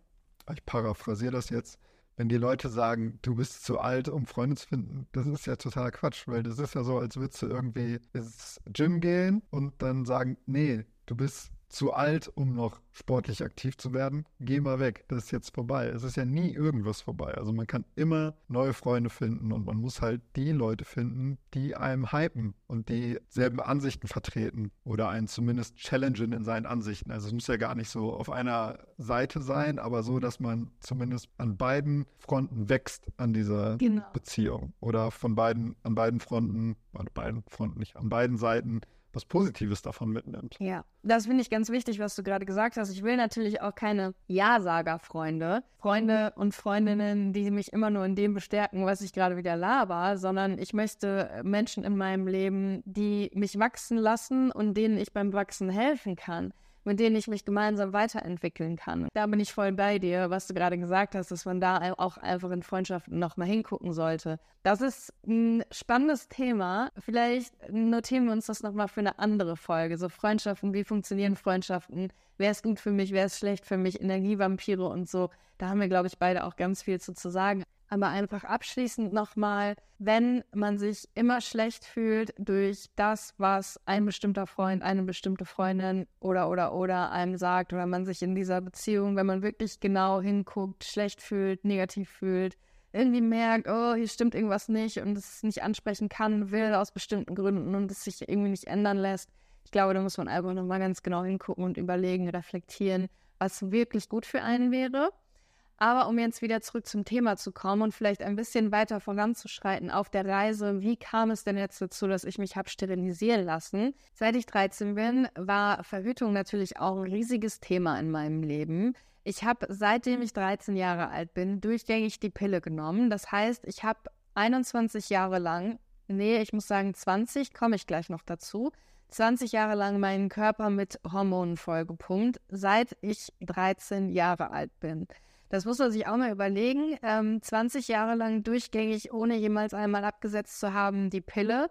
Ich paraphrasiere das jetzt. Wenn die Leute sagen, du bist zu alt, um Freunde zu finden, das ist ja totaler Quatsch, weil das ist ja so, als würdest du irgendwie ins Gym gehen und dann sagen, nee, du bist zu alt, um noch sportlich aktiv zu werden. Geh mal weg, das ist jetzt vorbei. Es ist ja nie irgendwas vorbei. Also man kann immer neue Freunde finden und man muss halt die Leute finden, die einem hypen und die selben Ansichten vertreten oder einen zumindest challengen in seinen Ansichten. Also es muss ja gar nicht so auf einer Seite sein, aber so, dass man zumindest an beiden Fronten wächst an dieser genau. Beziehung oder von beiden, an beiden Fronten, an beiden Fronten nicht, an beiden Seiten was Positives davon mitnimmt. Ja, das finde ich ganz wichtig, was du gerade gesagt hast. Ich will natürlich auch keine Ja-Sager-Freunde, Freunde und Freundinnen, die mich immer nur in dem bestärken, was ich gerade wieder laber, sondern ich möchte Menschen in meinem Leben, die mich wachsen lassen und denen ich beim Wachsen helfen kann mit denen ich mich gemeinsam weiterentwickeln kann. Da bin ich voll bei dir, was du gerade gesagt hast, dass man da auch einfach in Freundschaften nochmal hingucken sollte. Das ist ein spannendes Thema. Vielleicht notieren wir uns das nochmal für eine andere Folge. So Freundschaften, wie funktionieren Freundschaften? Wer ist gut für mich, wer ist schlecht für mich? Energievampire und so. Da haben wir, glaube ich, beide auch ganz viel zu, zu sagen. Aber einfach abschließend nochmal, wenn man sich immer schlecht fühlt durch das, was ein bestimmter Freund, eine bestimmte Freundin oder oder oder einem sagt, oder man sich in dieser Beziehung, wenn man wirklich genau hinguckt, schlecht fühlt, negativ fühlt, irgendwie merkt, oh, hier stimmt irgendwas nicht und es nicht ansprechen kann, will aus bestimmten Gründen und es sich irgendwie nicht ändern lässt. Ich glaube, da muss man einfach nochmal ganz genau hingucken und überlegen, reflektieren, was wirklich gut für einen wäre. Aber um jetzt wieder zurück zum Thema zu kommen und vielleicht ein bisschen weiter voranzuschreiten auf der Reise, wie kam es denn jetzt dazu, dass ich mich habe sterilisieren lassen? Seit ich 13 bin, war Verhütung natürlich auch ein riesiges Thema in meinem Leben. Ich habe seitdem ich 13 Jahre alt bin durchgängig die Pille genommen. Das heißt, ich habe 21 Jahre lang, nee, ich muss sagen 20, komme ich gleich noch dazu, 20 Jahre lang meinen Körper mit Hormonen vollgepumpt, seit ich 13 Jahre alt bin. Das muss man sich auch mal überlegen. Ähm, 20 Jahre lang durchgängig, ohne jemals einmal abgesetzt zu haben, die Pille.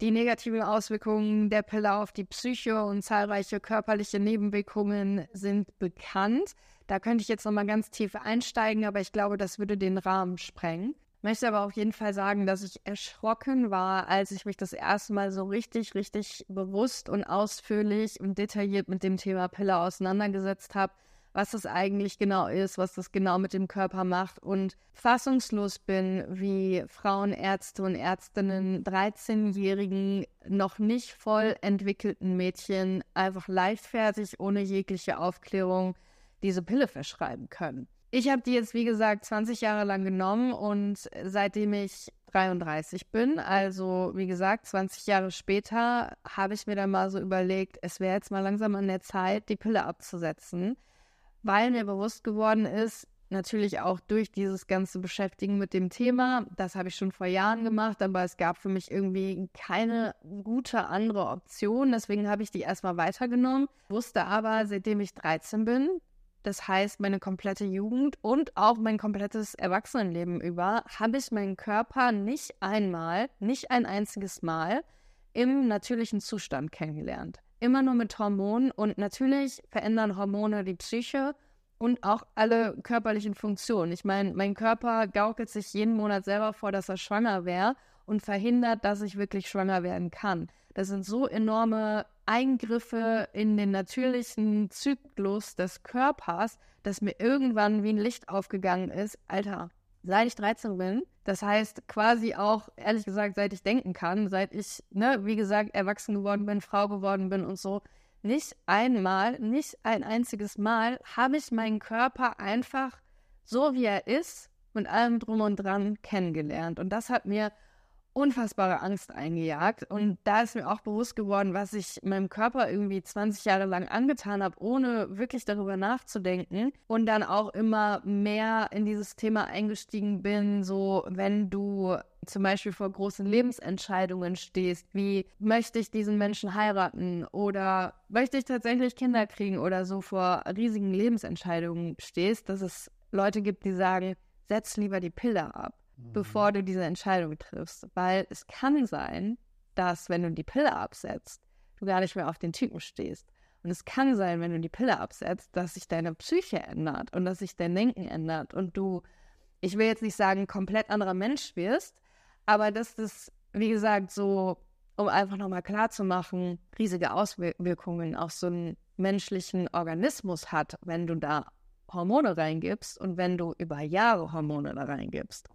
Die negativen Auswirkungen der Pille auf die Psyche und zahlreiche körperliche Nebenwirkungen sind bekannt. Da könnte ich jetzt nochmal ganz tief einsteigen, aber ich glaube, das würde den Rahmen sprengen. Ich möchte aber auf jeden Fall sagen, dass ich erschrocken war, als ich mich das erste Mal so richtig, richtig bewusst und ausführlich und detailliert mit dem Thema Pille auseinandergesetzt habe was das eigentlich genau ist, was das genau mit dem Körper macht und fassungslos bin, wie Frauenärzte und Ärztinnen 13-jährigen, noch nicht voll entwickelten Mädchen einfach leichtfertig, ohne jegliche Aufklärung, diese Pille verschreiben können. Ich habe die jetzt, wie gesagt, 20 Jahre lang genommen und seitdem ich 33 bin, also wie gesagt, 20 Jahre später, habe ich mir dann mal so überlegt, es wäre jetzt mal langsam an der Zeit, die Pille abzusetzen weil mir bewusst geworden ist, natürlich auch durch dieses ganze Beschäftigen mit dem Thema, das habe ich schon vor Jahren gemacht, aber es gab für mich irgendwie keine gute andere Option. Deswegen habe ich die erstmal weitergenommen, wusste aber, seitdem ich 13 bin, das heißt meine komplette Jugend und auch mein komplettes Erwachsenenleben über, habe ich meinen Körper nicht einmal, nicht ein einziges Mal im natürlichen Zustand kennengelernt immer nur mit Hormonen und natürlich verändern Hormone die Psyche und auch alle körperlichen Funktionen. Ich meine, mein Körper gaukelt sich jeden Monat selber vor, dass er schwanger wäre und verhindert, dass ich wirklich schwanger werden kann. Das sind so enorme Eingriffe in den natürlichen Zyklus des Körpers, dass mir irgendwann wie ein Licht aufgegangen ist. Alter, seit ich 13 bin. Das heißt quasi auch, ehrlich gesagt, seit ich denken kann, seit ich, ne, wie gesagt, erwachsen geworden bin, Frau geworden bin und so. Nicht einmal, nicht ein einziges Mal habe ich meinen Körper einfach so, wie er ist, mit allem drum und dran kennengelernt. Und das hat mir unfassbare Angst eingejagt. Und da ist mir auch bewusst geworden, was ich meinem Körper irgendwie 20 Jahre lang angetan habe, ohne wirklich darüber nachzudenken. Und dann auch immer mehr in dieses Thema eingestiegen bin, so wenn du zum Beispiel vor großen Lebensentscheidungen stehst, wie möchte ich diesen Menschen heiraten oder möchte ich tatsächlich Kinder kriegen oder so vor riesigen Lebensentscheidungen stehst, dass es Leute gibt, die sagen, setz lieber die Pille ab bevor du diese Entscheidung triffst. Weil es kann sein, dass wenn du die Pille absetzt, du gar nicht mehr auf den Typen stehst. Und es kann sein, wenn du die Pille absetzt, dass sich deine Psyche ändert und dass sich dein Denken ändert und du, ich will jetzt nicht sagen, komplett anderer Mensch wirst, aber dass das, wie gesagt, so, um einfach nochmal klarzumachen, riesige Auswirkungen auf so einen menschlichen Organismus hat, wenn du da Hormone reingibst und wenn du über Jahre Hormone da reingibst.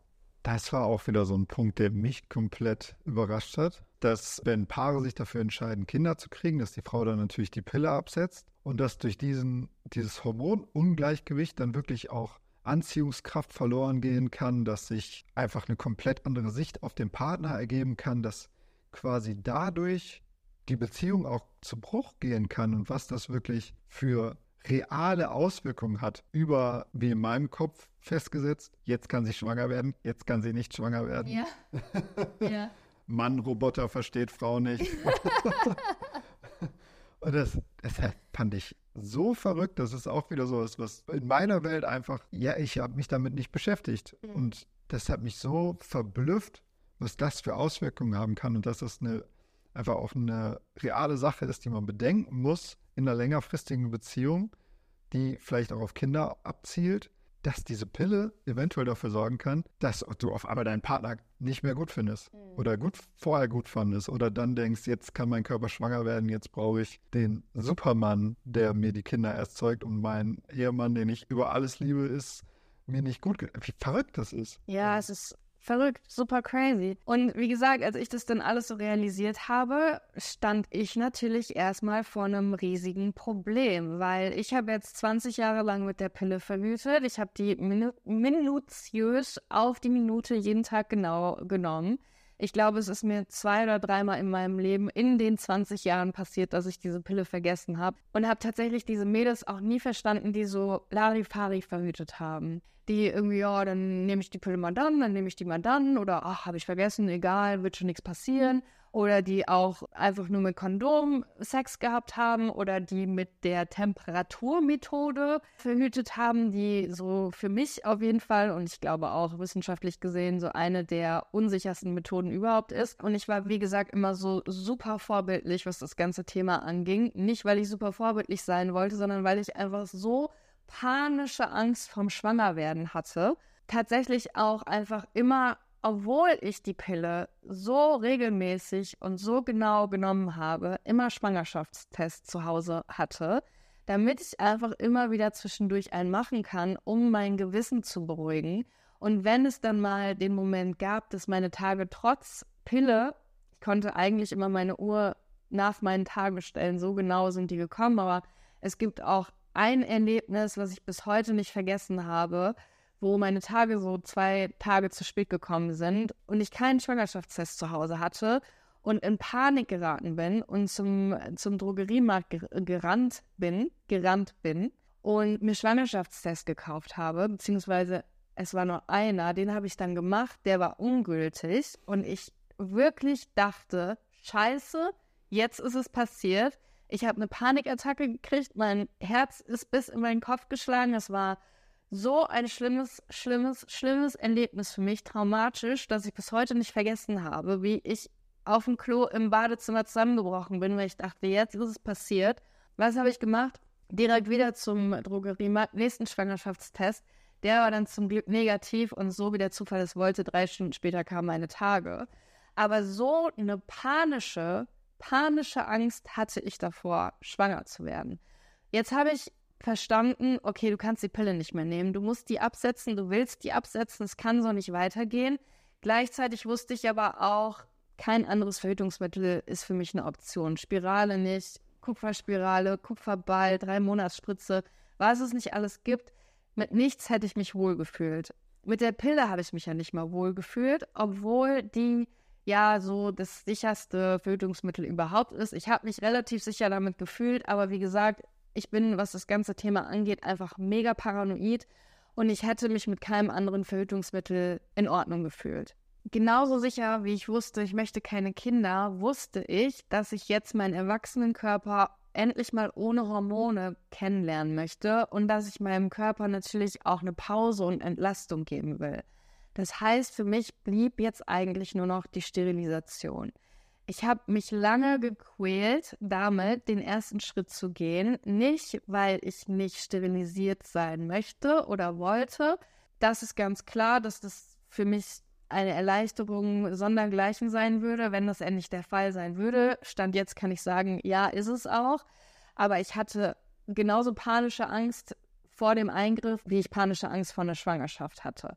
Das war auch wieder so ein Punkt, der mich komplett überrascht hat, dass wenn Paare sich dafür entscheiden, Kinder zu kriegen, dass die Frau dann natürlich die Pille absetzt und dass durch diesen, dieses Hormonungleichgewicht dann wirklich auch Anziehungskraft verloren gehen kann, dass sich einfach eine komplett andere Sicht auf den Partner ergeben kann, dass quasi dadurch die Beziehung auch zu Bruch gehen kann und was das wirklich für reale Auswirkungen hat über, wie in meinem Kopf festgesetzt, jetzt kann sie schwanger werden, jetzt kann sie nicht schwanger werden. Ja. (laughs) ja. Mann, Roboter versteht Frau nicht. (laughs) Und das, das fand ich so verrückt. Das ist auch wieder so was, was in meiner Welt einfach, ja, ich habe mich damit nicht beschäftigt. Mhm. Und das hat mich so verblüfft, was das für Auswirkungen haben kann und dass das eine, einfach auch eine reale Sache ist, die man bedenken muss, in einer längerfristigen Beziehung, die vielleicht auch auf Kinder abzielt, dass diese Pille eventuell dafür sorgen kann, dass du auf einmal deinen Partner nicht mehr gut findest mhm. oder gut vorher gut fandest oder dann denkst, jetzt kann mein Körper schwanger werden, jetzt brauche ich den Supermann, der mir die Kinder erzeugt und mein Ehemann, den ich über alles liebe, ist mir nicht gut. Wie verrückt das ist. Ja, es ist verrückt, super crazy. Und wie gesagt, als ich das dann alles so realisiert habe, stand ich natürlich erstmal vor einem riesigen Problem, weil ich habe jetzt 20 Jahre lang mit der Pille verhütet. Ich habe die minu minutiös auf die Minute jeden Tag genau genommen. Ich glaube, es ist mir zwei oder dreimal in meinem Leben in den 20 Jahren passiert, dass ich diese Pille vergessen habe. Und habe tatsächlich diese Mädels auch nie verstanden, die so Larifari verhütet haben die irgendwie, ja, dann nehme ich die Pille mal dann, dann nehme ich die mal dann oder ach, habe ich vergessen, egal, wird schon nichts passieren. Oder die auch einfach nur mit Kondom Sex gehabt haben oder die mit der Temperaturmethode verhütet haben, die so für mich auf jeden Fall und ich glaube auch wissenschaftlich gesehen so eine der unsichersten Methoden überhaupt ist. Und ich war, wie gesagt, immer so super vorbildlich, was das ganze Thema anging. Nicht, weil ich super vorbildlich sein wollte, sondern weil ich einfach so panische Angst vom Schwangerwerden hatte. Tatsächlich auch einfach immer, obwohl ich die Pille so regelmäßig und so genau genommen habe, immer Schwangerschaftstests zu Hause hatte, damit ich einfach immer wieder zwischendurch einen machen kann, um mein Gewissen zu beruhigen. Und wenn es dann mal den Moment gab, dass meine Tage trotz Pille, ich konnte eigentlich immer meine Uhr nach meinen Tagen stellen, so genau sind die gekommen, aber es gibt auch ein Erlebnis, was ich bis heute nicht vergessen habe, wo meine Tage so zwei Tage zu spät gekommen sind und ich keinen Schwangerschaftstest zu Hause hatte und in Panik geraten bin und zum, zum Drogeriemarkt gerannt bin, gerannt bin und mir Schwangerschaftstest gekauft habe, beziehungsweise es war nur einer, den habe ich dann gemacht, der war ungültig und ich wirklich dachte, scheiße, jetzt ist es passiert, ich habe eine Panikattacke gekriegt, mein Herz ist bis in meinen Kopf geschlagen. Es war so ein schlimmes, schlimmes, schlimmes Erlebnis für mich, traumatisch, dass ich bis heute nicht vergessen habe, wie ich auf dem Klo im Badezimmer zusammengebrochen bin, weil ich dachte, jetzt ist es passiert. Was habe ich gemacht? Direkt wieder zum Drogeriemarkt, nächsten Schwangerschaftstest. Der war dann zum Glück negativ und so wie der Zufall es wollte, drei Stunden später kamen meine Tage. Aber so eine panische panische Angst hatte ich davor, schwanger zu werden. Jetzt habe ich verstanden, okay, du kannst die Pille nicht mehr nehmen. Du musst die absetzen, du willst die absetzen, es kann so nicht weitergehen. Gleichzeitig wusste ich aber auch, kein anderes Verhütungsmittel ist für mich eine Option. Spirale nicht, Kupferspirale, Kupferball, drei Monatsspritze, was es nicht alles gibt. Mit nichts hätte ich mich wohlgefühlt. Mit der Pille habe ich mich ja nicht mal wohlgefühlt, obwohl die ja so das sicherste Verhütungsmittel überhaupt ist. Ich habe mich relativ sicher damit gefühlt, aber wie gesagt, ich bin, was das ganze Thema angeht, einfach mega paranoid und ich hätte mich mit keinem anderen Verhütungsmittel in Ordnung gefühlt. Genauso sicher, wie ich wusste, ich möchte keine Kinder, wusste ich, dass ich jetzt meinen Erwachsenenkörper endlich mal ohne Hormone kennenlernen möchte und dass ich meinem Körper natürlich auch eine Pause und Entlastung geben will. Das heißt, für mich blieb jetzt eigentlich nur noch die Sterilisation. Ich habe mich lange gequält, damit den ersten Schritt zu gehen. Nicht, weil ich nicht sterilisiert sein möchte oder wollte. Das ist ganz klar, dass das für mich eine Erleichterung sondergleichen sein würde, wenn das endlich der Fall sein würde. Stand jetzt kann ich sagen, ja, ist es auch. Aber ich hatte genauso panische Angst vor dem Eingriff, wie ich panische Angst vor einer Schwangerschaft hatte.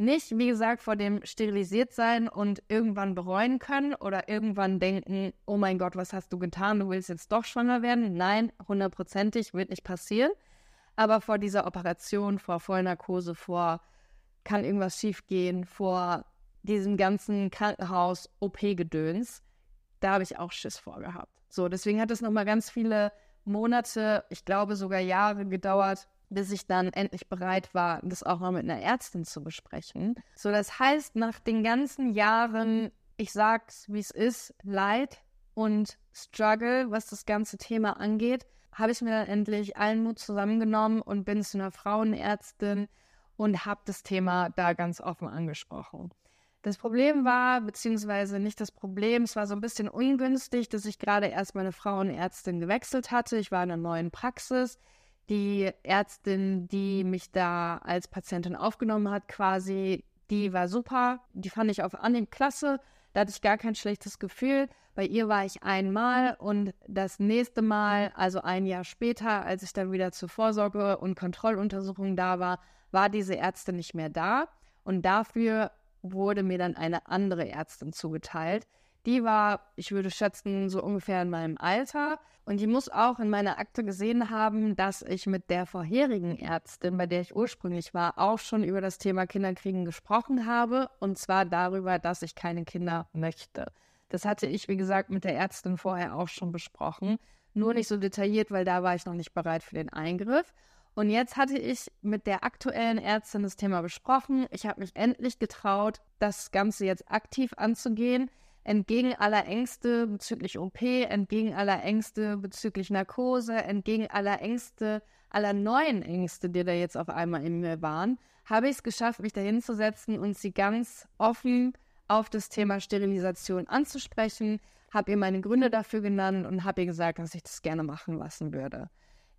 Nicht, wie gesagt, vor dem sterilisiert sein und irgendwann bereuen können oder irgendwann denken, oh mein Gott, was hast du getan, du willst jetzt doch schwanger werden. Nein, hundertprozentig wird nicht passieren. Aber vor dieser Operation, vor Vollnarkose, vor kann irgendwas schiefgehen, vor diesem ganzen Krankenhaus-OP-Gedöns, da habe ich auch Schiss vorgehabt. So, deswegen hat es nochmal ganz viele Monate, ich glaube sogar Jahre gedauert, bis ich dann endlich bereit war, das auch mal mit einer Ärztin zu besprechen. So, das heißt, nach den ganzen Jahren, ich sag's wie es ist, Leid und Struggle, was das ganze Thema angeht, habe ich mir dann endlich allen Mut zusammengenommen und bin zu einer Frauenärztin und habe das Thema da ganz offen angesprochen. Das Problem war, beziehungsweise nicht das Problem, es war so ein bisschen ungünstig, dass ich gerade erst meine Frauenärztin gewechselt hatte. Ich war in einer neuen Praxis die Ärztin, die mich da als Patientin aufgenommen hat, quasi, die war super. Die fand ich auf Anhieb klasse. Da hatte ich gar kein schlechtes Gefühl. Bei ihr war ich einmal und das nächste Mal, also ein Jahr später, als ich dann wieder zur Vorsorge- und Kontrolluntersuchung da war, war diese Ärztin nicht mehr da. Und dafür wurde mir dann eine andere Ärztin zugeteilt, die war, ich würde schätzen, so ungefähr in meinem Alter. Und die muss auch in meiner Akte gesehen haben, dass ich mit der vorherigen Ärztin, bei der ich ursprünglich war, auch schon über das Thema Kinderkriegen gesprochen habe. Und zwar darüber, dass ich keine Kinder möchte. Das hatte ich, wie gesagt, mit der Ärztin vorher auch schon besprochen. Nur nicht so detailliert, weil da war ich noch nicht bereit für den Eingriff. Und jetzt hatte ich mit der aktuellen Ärztin das Thema besprochen. Ich habe mich endlich getraut, das Ganze jetzt aktiv anzugehen entgegen aller Ängste bezüglich OP, entgegen aller Ängste bezüglich Narkose, entgegen aller Ängste, aller neuen Ängste, die da jetzt auf einmal in mir waren, habe ich es geschafft, mich dahin zu setzen und sie ganz offen auf das Thema Sterilisation anzusprechen, habe ihr meine Gründe dafür genannt und habe ihr gesagt, dass ich das gerne machen lassen würde.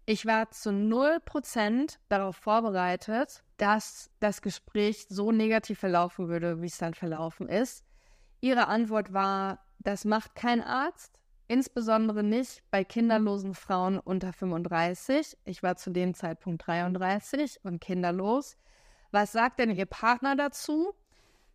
Ich war zu 0% darauf vorbereitet, dass das Gespräch so negativ verlaufen würde, wie es dann verlaufen ist. Ihre Antwort war, das macht kein Arzt, insbesondere nicht bei kinderlosen Frauen unter 35. Ich war zu dem Zeitpunkt 33 und kinderlos. Was sagt denn Ihr Partner dazu?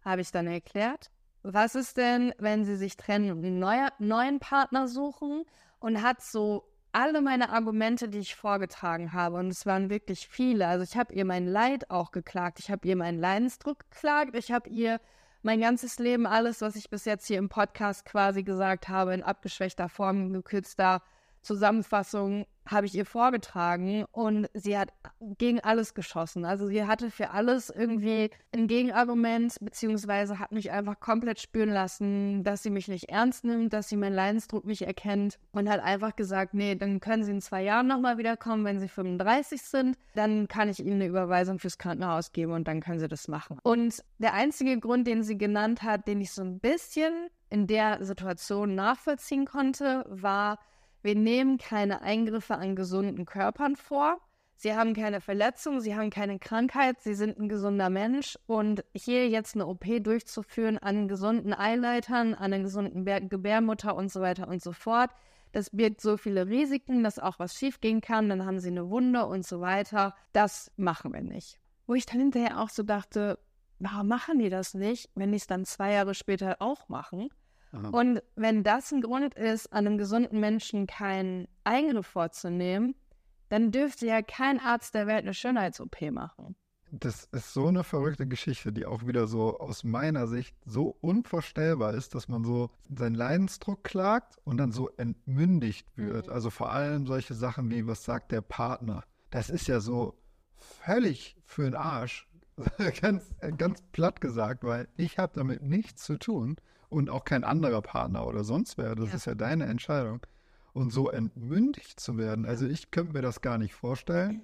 Habe ich dann erklärt. Was ist denn, wenn Sie sich trennen und einen neue, neuen Partner suchen? Und hat so alle meine Argumente, die ich vorgetragen habe, und es waren wirklich viele. Also ich habe ihr mein Leid auch geklagt, ich habe ihr meinen Leidensdruck geklagt, ich habe ihr mein ganzes Leben, alles, was ich bis jetzt hier im Podcast quasi gesagt habe, in abgeschwächter Form, gekürzter Zusammenfassung habe ich ihr vorgetragen und sie hat gegen alles geschossen. Also sie hatte für alles irgendwie ein Gegenargument, beziehungsweise hat mich einfach komplett spüren lassen, dass sie mich nicht ernst nimmt, dass sie meinen Leidensdruck nicht erkennt und hat einfach gesagt, nee, dann können sie in zwei Jahren nochmal wiederkommen, wenn sie 35 sind, dann kann ich ihnen eine Überweisung fürs Krankenhaus geben und dann können sie das machen. Und der einzige Grund, den sie genannt hat, den ich so ein bisschen in der Situation nachvollziehen konnte, war, wir nehmen keine Eingriffe an gesunden Körpern vor. Sie haben keine Verletzung, sie haben keine Krankheit, sie sind ein gesunder Mensch. Und hier jetzt eine OP durchzuführen an gesunden Eileitern, an einer gesunden Gebärmutter und so weiter und so fort, das birgt so viele Risiken, dass auch was schiefgehen kann, dann haben sie eine Wunde und so weiter. Das machen wir nicht. Wo ich dann hinterher auch so dachte, warum machen die das nicht, wenn die es dann zwei Jahre später auch machen? Aha. Und wenn das ein Grund ist, an einem gesunden Menschen keinen Eingriff vorzunehmen, dann dürfte ja kein Arzt der Welt eine Schönheits-OP machen. Das ist so eine verrückte Geschichte, die auch wieder so aus meiner Sicht so unvorstellbar ist, dass man so seinen Leidensdruck klagt und dann so entmündigt wird. Mhm. Also vor allem solche Sachen wie, was sagt der Partner? Das ist ja so völlig für den Arsch. (laughs) ganz, ganz platt gesagt, weil ich habe damit nichts zu tun und auch kein anderer Partner oder sonst wer. Das ja. ist ja deine Entscheidung. Und so entmündigt zu werden, also ich könnte mir das gar nicht vorstellen.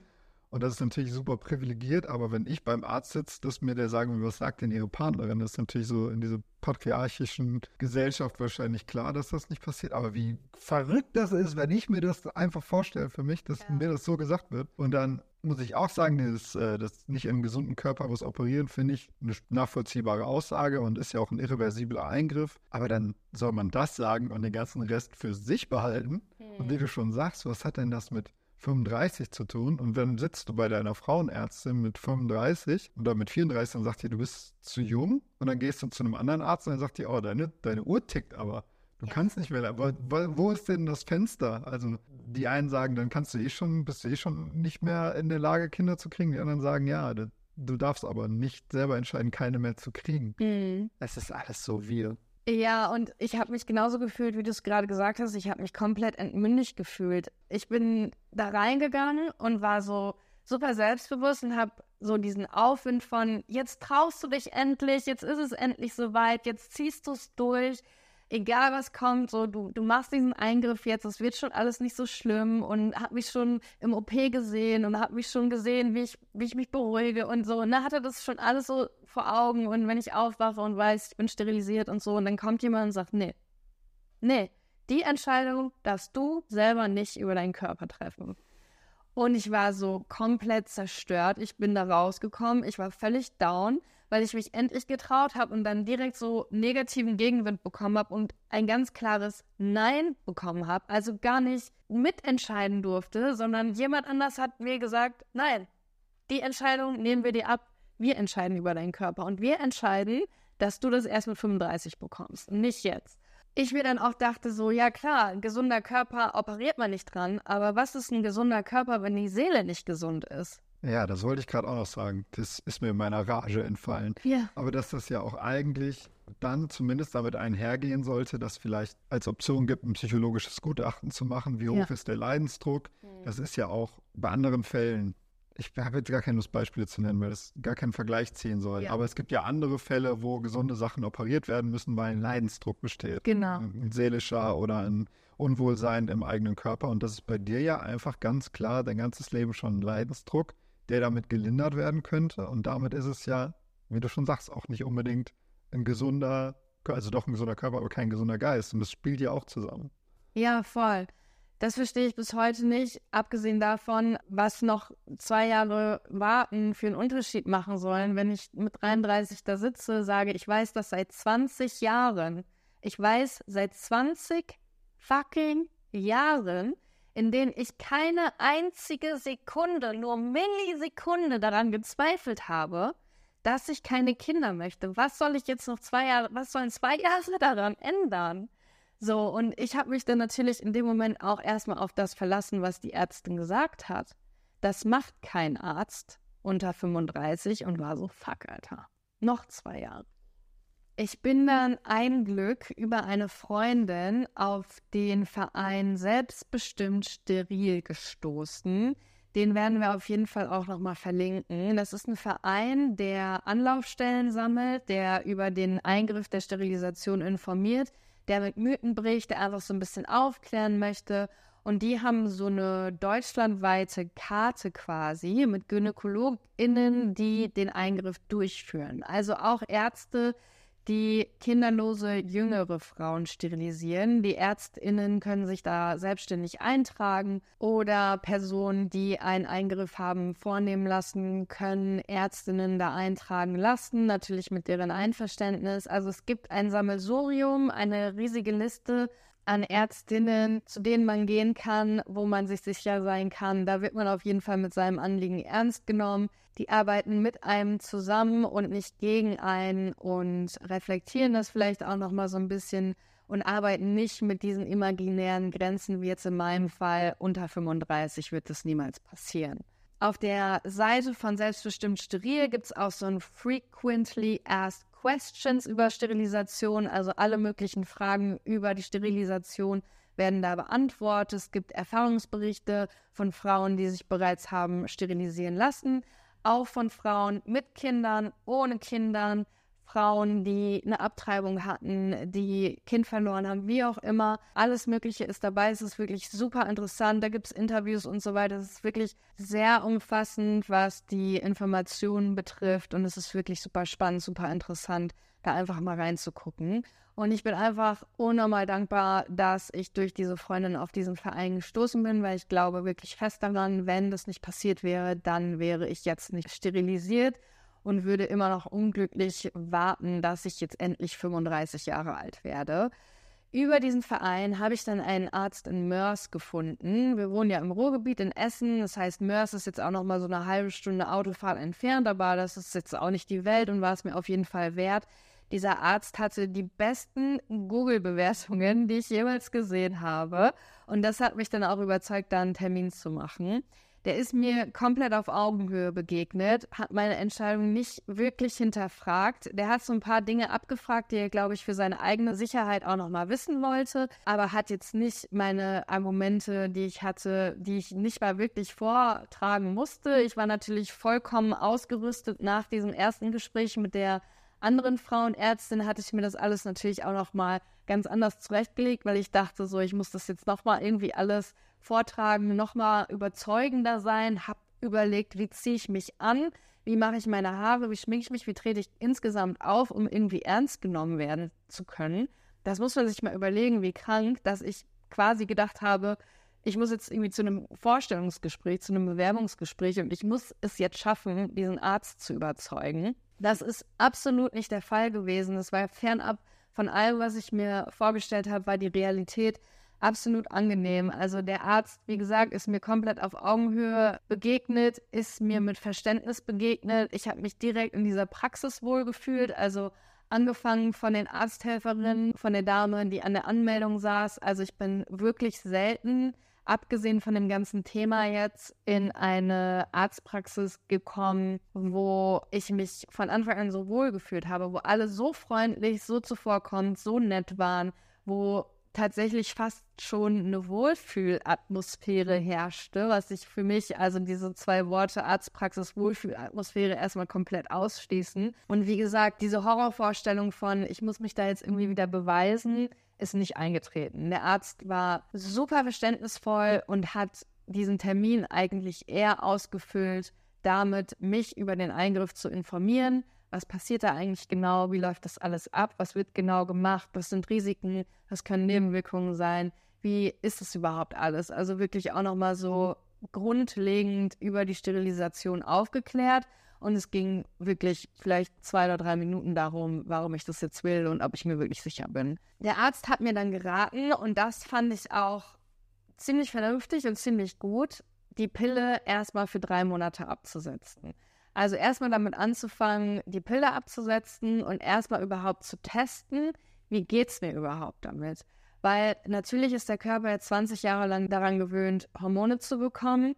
Und das ist natürlich super privilegiert, aber wenn ich beim Arzt sitze, dass mir der sagen will, was sagt denn Ihre Partnerin, das ist natürlich so in dieser patriarchischen Gesellschaft wahrscheinlich klar, dass das nicht passiert. Aber wie verrückt das ist, wenn ich mir das einfach vorstelle für mich, dass ja. mir das so gesagt wird. Und dann muss ich auch sagen, das, äh, das nicht im gesunden Körper was operieren, finde ich eine nachvollziehbare Aussage und ist ja auch ein irreversibler Eingriff. Aber dann soll man das sagen und den ganzen Rest für sich behalten. Hm. Und wie du schon sagst, was hat denn das mit 35 zu tun und dann sitzt du bei deiner Frauenärztin mit 35 oder mit 34 und sagt die, du bist zu jung und dann gehst du zu einem anderen Arzt und dann sagt die, oh, deine, deine Uhr tickt aber. Du ja. kannst nicht mehr. Aber wo ist denn das Fenster? Also die einen sagen, dann kannst du eh schon, bist du eh schon nicht mehr in der Lage, Kinder zu kriegen. Die anderen sagen, ja, du darfst aber nicht selber entscheiden, keine mehr zu kriegen. Mhm. Es ist alles so wir. Ja, und ich habe mich genauso gefühlt, wie du es gerade gesagt hast. Ich habe mich komplett entmündigt gefühlt. Ich bin da reingegangen und war so super selbstbewusst und habe so diesen Aufwind von, jetzt traust du dich endlich, jetzt ist es endlich soweit, jetzt ziehst du es durch egal was kommt, so du, du machst diesen Eingriff jetzt, es wird schon alles nicht so schlimm und hab mich schon im OP gesehen und hab mich schon gesehen, wie ich, wie ich mich beruhige und so. Und ne, da hatte das schon alles so vor Augen und wenn ich aufwache und weiß, ich bin sterilisiert und so und dann kommt jemand und sagt, nee, nee, die Entscheidung darfst du selber nicht über deinen Körper treffen. Und ich war so komplett zerstört. Ich bin da rausgekommen. Ich war völlig down weil ich mich endlich getraut habe und dann direkt so negativen Gegenwind bekommen habe und ein ganz klares Nein bekommen habe. Also gar nicht mitentscheiden durfte, sondern jemand anders hat mir gesagt, nein, die Entscheidung nehmen wir dir ab. Wir entscheiden über deinen Körper und wir entscheiden, dass du das erst mit 35 bekommst, nicht jetzt. Ich mir dann auch dachte so, ja klar, ein gesunder Körper operiert man nicht dran, aber was ist ein gesunder Körper, wenn die Seele nicht gesund ist? Ja, das wollte ich gerade auch noch sagen. Das ist mir in meiner Rage entfallen. Ja. Aber dass das ja auch eigentlich dann zumindest damit einhergehen sollte, dass vielleicht als Option gibt, ein psychologisches Gutachten zu machen. Wie hoch ja. ist der Leidensdruck? Mhm. Das ist ja auch bei anderen Fällen. Ich habe jetzt gar keine Lust, Beispiele zu nennen, weil das gar keinen Vergleich ziehen soll. Ja. Aber es gibt ja andere Fälle, wo gesunde Sachen operiert werden müssen, weil ein Leidensdruck besteht. Genau. Ein seelischer oder ein Unwohlsein im eigenen Körper. Und das ist bei dir ja einfach ganz klar dein ganzes Leben schon ein Leidensdruck der damit gelindert werden könnte. Und damit ist es ja, wie du schon sagst, auch nicht unbedingt ein gesunder, also doch ein gesunder Körper, aber kein gesunder Geist. Und das spielt ja auch zusammen. Ja, voll. Das verstehe ich bis heute nicht, abgesehen davon, was noch zwei Jahre warten für einen Unterschied machen sollen. Wenn ich mit 33 da sitze, sage, ich weiß das seit 20 Jahren. Ich weiß seit 20 fucking Jahren, in denen ich keine einzige Sekunde, nur Millisekunde daran gezweifelt habe, dass ich keine Kinder möchte. Was soll ich jetzt noch zwei Jahre, was sollen zwei (laughs) Jahre daran ändern? So, und ich habe mich dann natürlich in dem Moment auch erstmal auf das verlassen, was die Ärztin gesagt hat. Das macht kein Arzt unter 35 und war so, fuck, Alter. Noch zwei Jahre. Ich bin dann ein Glück über eine Freundin auf den Verein Selbstbestimmt Steril gestoßen. Den werden wir auf jeden Fall auch nochmal verlinken. Das ist ein Verein, der Anlaufstellen sammelt, der über den Eingriff der Sterilisation informiert, der mit Mythen bricht, der einfach so ein bisschen aufklären möchte. Und die haben so eine deutschlandweite Karte quasi mit GynäkologInnen, die den Eingriff durchführen. Also auch Ärzte, die kinderlose jüngere Frauen sterilisieren. Die Ärztinnen können sich da selbstständig eintragen oder Personen, die einen Eingriff haben vornehmen lassen, können Ärztinnen da eintragen lassen, natürlich mit deren Einverständnis. Also es gibt ein Sammelsurium, eine riesige Liste an Ärztinnen, zu denen man gehen kann, wo man sich sicher sein kann. Da wird man auf jeden Fall mit seinem Anliegen ernst genommen. Die arbeiten mit einem zusammen und nicht gegen einen und reflektieren das vielleicht auch noch mal so ein bisschen und arbeiten nicht mit diesen imaginären Grenzen, wie jetzt in meinem Fall unter 35 wird das niemals passieren. Auf der Seite von Selbstbestimmt Steril gibt es auch so ein Frequently Asked Questions über Sterilisation, also alle möglichen Fragen über die Sterilisation werden da beantwortet. Es gibt Erfahrungsberichte von Frauen, die sich bereits haben sterilisieren lassen, auch von Frauen mit Kindern, ohne Kindern, Frauen, die eine Abtreibung hatten, die Kind verloren haben, wie auch immer. Alles Mögliche ist dabei. Es ist wirklich super interessant. Da gibt es Interviews und so weiter. Es ist wirklich sehr umfassend, was die Informationen betrifft. Und es ist wirklich super spannend, super interessant, da einfach mal reinzugucken. Und ich bin einfach unnormal dankbar, dass ich durch diese Freundin auf diesen Verein gestoßen bin, weil ich glaube wirklich fest daran, wenn das nicht passiert wäre, dann wäre ich jetzt nicht sterilisiert und würde immer noch unglücklich warten, dass ich jetzt endlich 35 Jahre alt werde. Über diesen Verein habe ich dann einen Arzt in Mörs gefunden. Wir wohnen ja im Ruhrgebiet in Essen. Das heißt, Mörs ist jetzt auch noch mal so eine halbe Stunde Autofahrt entfernt, aber das ist jetzt auch nicht die Welt und war es mir auf jeden Fall wert. Dieser Arzt hatte die besten Google-Bewertungen, die ich jemals gesehen habe. Und das hat mich dann auch überzeugt, da einen Termin zu machen. Der ist mir komplett auf Augenhöhe begegnet, hat meine Entscheidung nicht wirklich hinterfragt. Der hat so ein paar Dinge abgefragt, die er, glaube ich, für seine eigene Sicherheit auch nochmal wissen wollte, aber hat jetzt nicht meine Argumente, die ich hatte, die ich nicht mal wirklich vortragen musste. Ich war natürlich vollkommen ausgerüstet nach diesem ersten Gespräch mit der anderen Frauenärztin hatte ich mir das alles natürlich auch nochmal ganz anders zurechtgelegt, weil ich dachte so, ich muss das jetzt nochmal irgendwie alles vortragen, nochmal überzeugender sein, habe überlegt, wie ziehe ich mich an, wie mache ich meine Haare, wie schminke ich mich, wie trete ich insgesamt auf, um irgendwie ernst genommen werden zu können. Das muss man sich mal überlegen, wie krank, dass ich quasi gedacht habe, ich muss jetzt irgendwie zu einem Vorstellungsgespräch, zu einem Bewerbungsgespräch und ich muss es jetzt schaffen, diesen Arzt zu überzeugen. Das ist absolut nicht der Fall gewesen. Es war fernab von allem, was ich mir vorgestellt habe, war die Realität absolut angenehm. Also der Arzt, wie gesagt, ist mir komplett auf Augenhöhe begegnet, ist mir mit Verständnis begegnet. Ich habe mich direkt in dieser Praxis wohlgefühlt. Also angefangen von den Arzthelferinnen, von der Dame, die an der Anmeldung saß. Also ich bin wirklich selten, abgesehen von dem ganzen Thema jetzt, in eine Arztpraxis gekommen, wo ich mich von Anfang an so wohl gefühlt habe, wo alle so freundlich, so zuvorkommend, so nett waren, wo tatsächlich fast schon eine Wohlfühlatmosphäre herrschte, was ich für mich, also diese zwei Worte Arztpraxis, Wohlfühlatmosphäre erstmal komplett ausschließen. Und wie gesagt, diese Horrorvorstellung von, ich muss mich da jetzt irgendwie wieder beweisen, ist nicht eingetreten. Der Arzt war super verständnisvoll und hat diesen Termin eigentlich eher ausgefüllt, damit mich über den Eingriff zu informieren, was passiert da eigentlich genau, wie läuft das alles ab, was wird genau gemacht, was sind Risiken, was können Nebenwirkungen sein, wie ist es überhaupt alles. Also wirklich auch nochmal so grundlegend über die Sterilisation aufgeklärt. Und es ging wirklich vielleicht zwei oder drei Minuten darum, warum ich das jetzt will und ob ich mir wirklich sicher bin. Der Arzt hat mir dann geraten, und das fand ich auch ziemlich vernünftig und ziemlich gut, die Pille erstmal für drei Monate abzusetzen. Also erstmal damit anzufangen, die Pille abzusetzen und erstmal überhaupt zu testen, wie geht es mir überhaupt damit. Weil natürlich ist der Körper jetzt 20 Jahre lang daran gewöhnt, Hormone zu bekommen.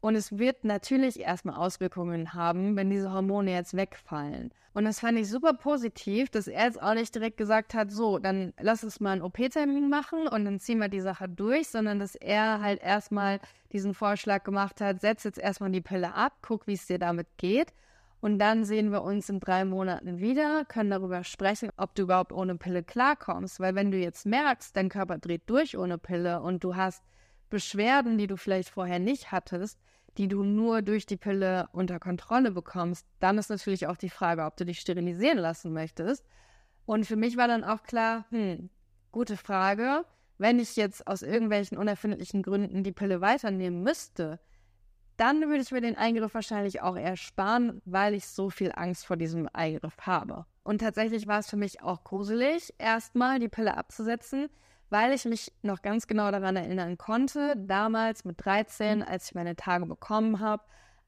Und es wird natürlich erstmal Auswirkungen haben, wenn diese Hormone jetzt wegfallen. Und das fand ich super positiv, dass er jetzt auch nicht direkt gesagt hat, so, dann lass uns mal einen OP-Termin machen und dann ziehen wir die Sache durch, sondern dass er halt erstmal diesen Vorschlag gemacht hat, setz jetzt erstmal die Pille ab, guck, wie es dir damit geht. Und dann sehen wir uns in drei Monaten wieder, können darüber sprechen, ob du überhaupt ohne Pille klarkommst. Weil wenn du jetzt merkst, dein Körper dreht durch ohne Pille und du hast Beschwerden, die du vielleicht vorher nicht hattest, die du nur durch die Pille unter Kontrolle bekommst, dann ist natürlich auch die Frage, ob du dich sterilisieren lassen möchtest. Und für mich war dann auch klar, hm, gute Frage. Wenn ich jetzt aus irgendwelchen unerfindlichen Gründen die Pille weiternehmen müsste, dann würde ich mir den Eingriff wahrscheinlich auch ersparen, weil ich so viel Angst vor diesem Eingriff habe. Und tatsächlich war es für mich auch gruselig, erstmal die Pille abzusetzen, weil ich mich noch ganz genau daran erinnern konnte, damals mit 13, als ich meine Tage bekommen habe,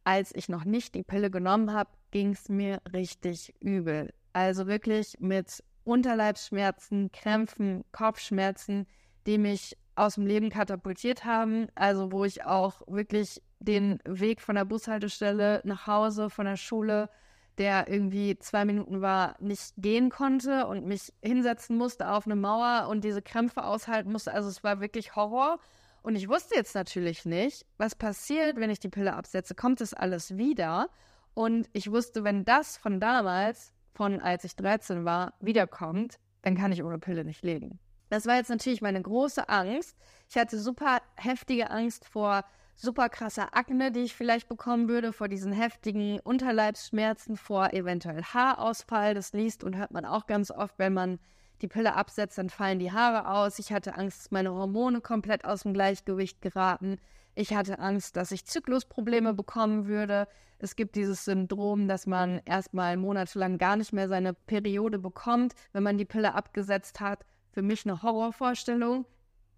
als ich noch nicht die Pille genommen habe, ging es mir richtig übel. Also wirklich mit Unterleibsschmerzen, Krämpfen, Kopfschmerzen, die mich aus dem Leben katapultiert haben. Also wo ich auch wirklich den Weg von der Bushaltestelle nach Hause, von der Schule, der irgendwie zwei Minuten war, nicht gehen konnte und mich hinsetzen musste auf eine Mauer und diese Krämpfe aushalten musste. Also es war wirklich Horror. Und ich wusste jetzt natürlich nicht, was passiert, wenn ich die Pille absetze. Kommt es alles wieder? Und ich wusste, wenn das von damals, von als ich 13 war, wiederkommt, dann kann ich ohne Pille nicht leben. Das war jetzt natürlich meine große Angst. Ich hatte super heftige Angst vor super krasser Akne, die ich vielleicht bekommen würde, vor diesen heftigen Unterleibsschmerzen, vor eventuell Haarausfall. Das liest und hört man auch ganz oft, wenn man die Pille absetzt, dann fallen die Haare aus. Ich hatte Angst, dass meine Hormone komplett aus dem Gleichgewicht geraten. Ich hatte Angst, dass ich Zyklusprobleme bekommen würde. Es gibt dieses Syndrom, dass man erstmal monatelang gar nicht mehr seine Periode bekommt, wenn man die Pille abgesetzt hat. Für mich eine Horrorvorstellung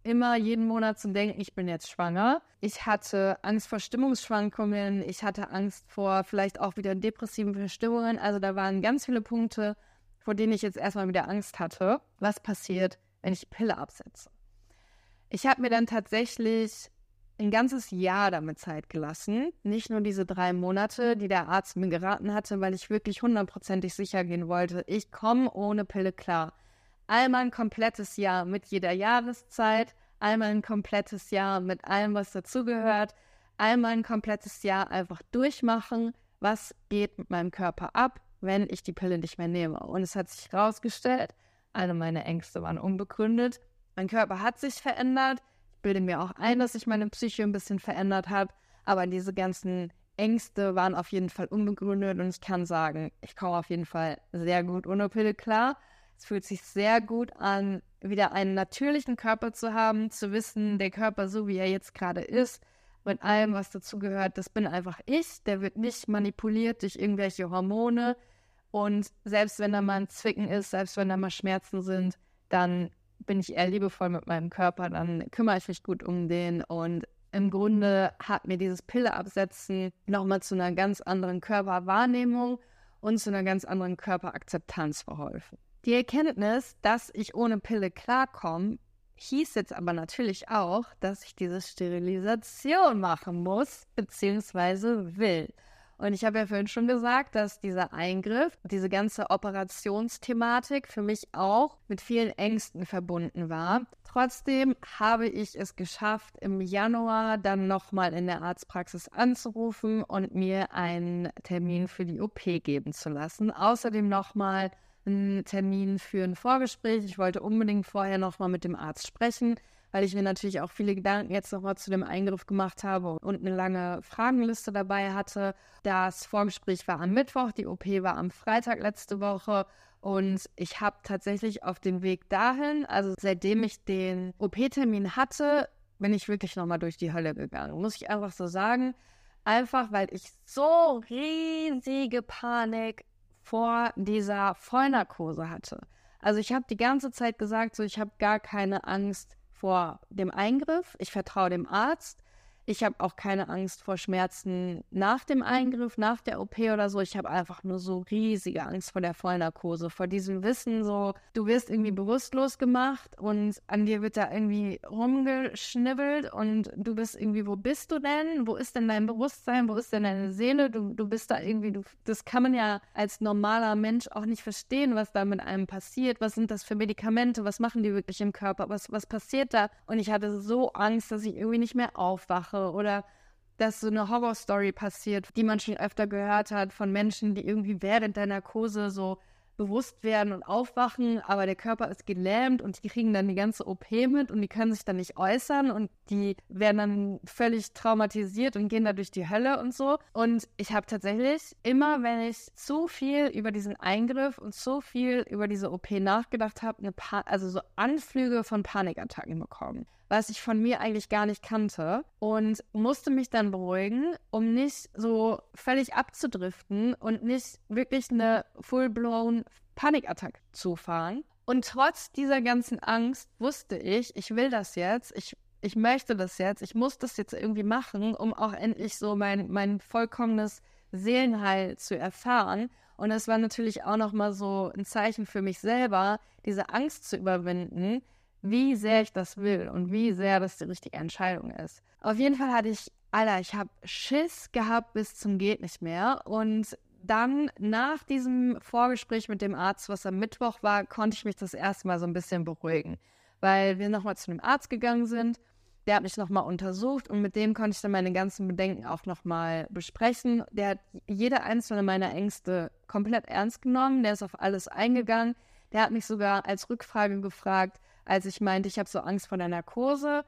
immer jeden Monat zu denken, ich bin jetzt schwanger. Ich hatte Angst vor Stimmungsschwankungen, ich hatte Angst vor vielleicht auch wieder depressiven Verstimmungen. Also da waren ganz viele Punkte, vor denen ich jetzt erstmal wieder Angst hatte. Was passiert, wenn ich Pille absetze? Ich habe mir dann tatsächlich ein ganzes Jahr damit Zeit gelassen. Nicht nur diese drei Monate, die der Arzt mir geraten hatte, weil ich wirklich hundertprozentig sicher gehen wollte, ich komme ohne Pille klar einmal ein komplettes Jahr mit jeder Jahreszeit, einmal ein komplettes Jahr mit allem, was dazugehört, einmal ein komplettes Jahr einfach durchmachen, was geht mit meinem Körper ab, wenn ich die Pille nicht mehr nehme. Und es hat sich herausgestellt, alle meine Ängste waren unbegründet. Mein Körper hat sich verändert. Ich bilde mir auch ein, dass sich meine Psyche ein bisschen verändert hat. Aber diese ganzen Ängste waren auf jeden Fall unbegründet und ich kann sagen, ich komme auf jeden Fall sehr gut ohne Pille klar. Es fühlt sich sehr gut an, wieder einen natürlichen Körper zu haben, zu wissen, der Körper so wie er jetzt gerade ist, mit allem, was dazugehört, das bin einfach ich. Der wird nicht manipuliert durch irgendwelche Hormone. Und selbst wenn da mal ein Zwicken ist, selbst wenn da mal Schmerzen sind, dann bin ich eher liebevoll mit meinem Körper, dann kümmere ich mich gut um den. Und im Grunde hat mir dieses Pilleabsetzen nochmal zu einer ganz anderen Körperwahrnehmung und zu einer ganz anderen Körperakzeptanz verholfen. Die Erkenntnis, dass ich ohne Pille klarkomme, hieß jetzt aber natürlich auch, dass ich diese Sterilisation machen muss, beziehungsweise will. Und ich habe ja vorhin schon gesagt, dass dieser Eingriff, diese ganze Operationsthematik für mich auch mit vielen Ängsten verbunden war. Trotzdem habe ich es geschafft, im Januar dann nochmal in der Arztpraxis anzurufen und mir einen Termin für die OP geben zu lassen. Außerdem nochmal einen Termin für ein Vorgespräch. Ich wollte unbedingt vorher nochmal mit dem Arzt sprechen, weil ich mir natürlich auch viele Gedanken jetzt nochmal zu dem Eingriff gemacht habe und eine lange Fragenliste dabei hatte. Das Vorgespräch war am Mittwoch, die OP war am Freitag letzte Woche. Und ich habe tatsächlich auf dem Weg dahin, also seitdem ich den OP-Termin hatte, bin ich wirklich nochmal durch die Hölle gegangen. Muss ich einfach so sagen. Einfach weil ich so riesige Panik vor dieser Vollnarkose hatte. Also ich habe die ganze Zeit gesagt, so ich habe gar keine Angst vor dem Eingriff. Ich vertraue dem Arzt. Ich habe auch keine Angst vor Schmerzen nach dem Eingriff, nach der OP oder so. Ich habe einfach nur so riesige Angst vor der Vollnarkose, vor diesem Wissen, so, du wirst irgendwie bewusstlos gemacht und an dir wird da irgendwie rumgeschnibbelt und du bist irgendwie, wo bist du denn? Wo ist denn dein Bewusstsein? Wo ist denn deine Seele? Du, du bist da irgendwie, du, das kann man ja als normaler Mensch auch nicht verstehen, was da mit einem passiert. Was sind das für Medikamente? Was machen die wirklich im Körper? Was, was passiert da? Und ich hatte so Angst, dass ich irgendwie nicht mehr aufwache oder dass so eine Horrorstory passiert, die man schon öfter gehört hat von Menschen, die irgendwie während der Narkose so bewusst werden und aufwachen, aber der Körper ist gelähmt und die kriegen dann die ganze OP mit und die können sich dann nicht äußern und die werden dann völlig traumatisiert und gehen da durch die Hölle und so. Und ich habe tatsächlich immer, wenn ich zu viel über diesen Eingriff und so viel über diese OP nachgedacht habe, also so Anflüge von Panikattacken bekommen was ich von mir eigentlich gar nicht kannte und musste mich dann beruhigen, um nicht so völlig abzudriften und nicht wirklich eine full-blown Panikattacke zu fahren. Und trotz dieser ganzen Angst wusste ich, ich will das jetzt, ich, ich möchte das jetzt, ich muss das jetzt irgendwie machen, um auch endlich so mein, mein vollkommenes Seelenheil zu erfahren. Und es war natürlich auch nochmal so ein Zeichen für mich selber, diese Angst zu überwinden, wie sehr ich das will und wie sehr das die richtige Entscheidung ist. Auf jeden Fall hatte ich, Alter, ich habe Schiss gehabt bis zum geht nicht mehr. Und dann nach diesem Vorgespräch mit dem Arzt, was am Mittwoch war, konnte ich mich das erste Mal so ein bisschen beruhigen, weil wir nochmal zu einem Arzt gegangen sind. Der hat mich nochmal untersucht und mit dem konnte ich dann meine ganzen Bedenken auch nochmal besprechen. Der hat jede einzelne meiner Ängste komplett ernst genommen. Der ist auf alles eingegangen. Der hat mich sogar als Rückfrage gefragt, als ich meinte, ich habe so Angst vor der Narkose,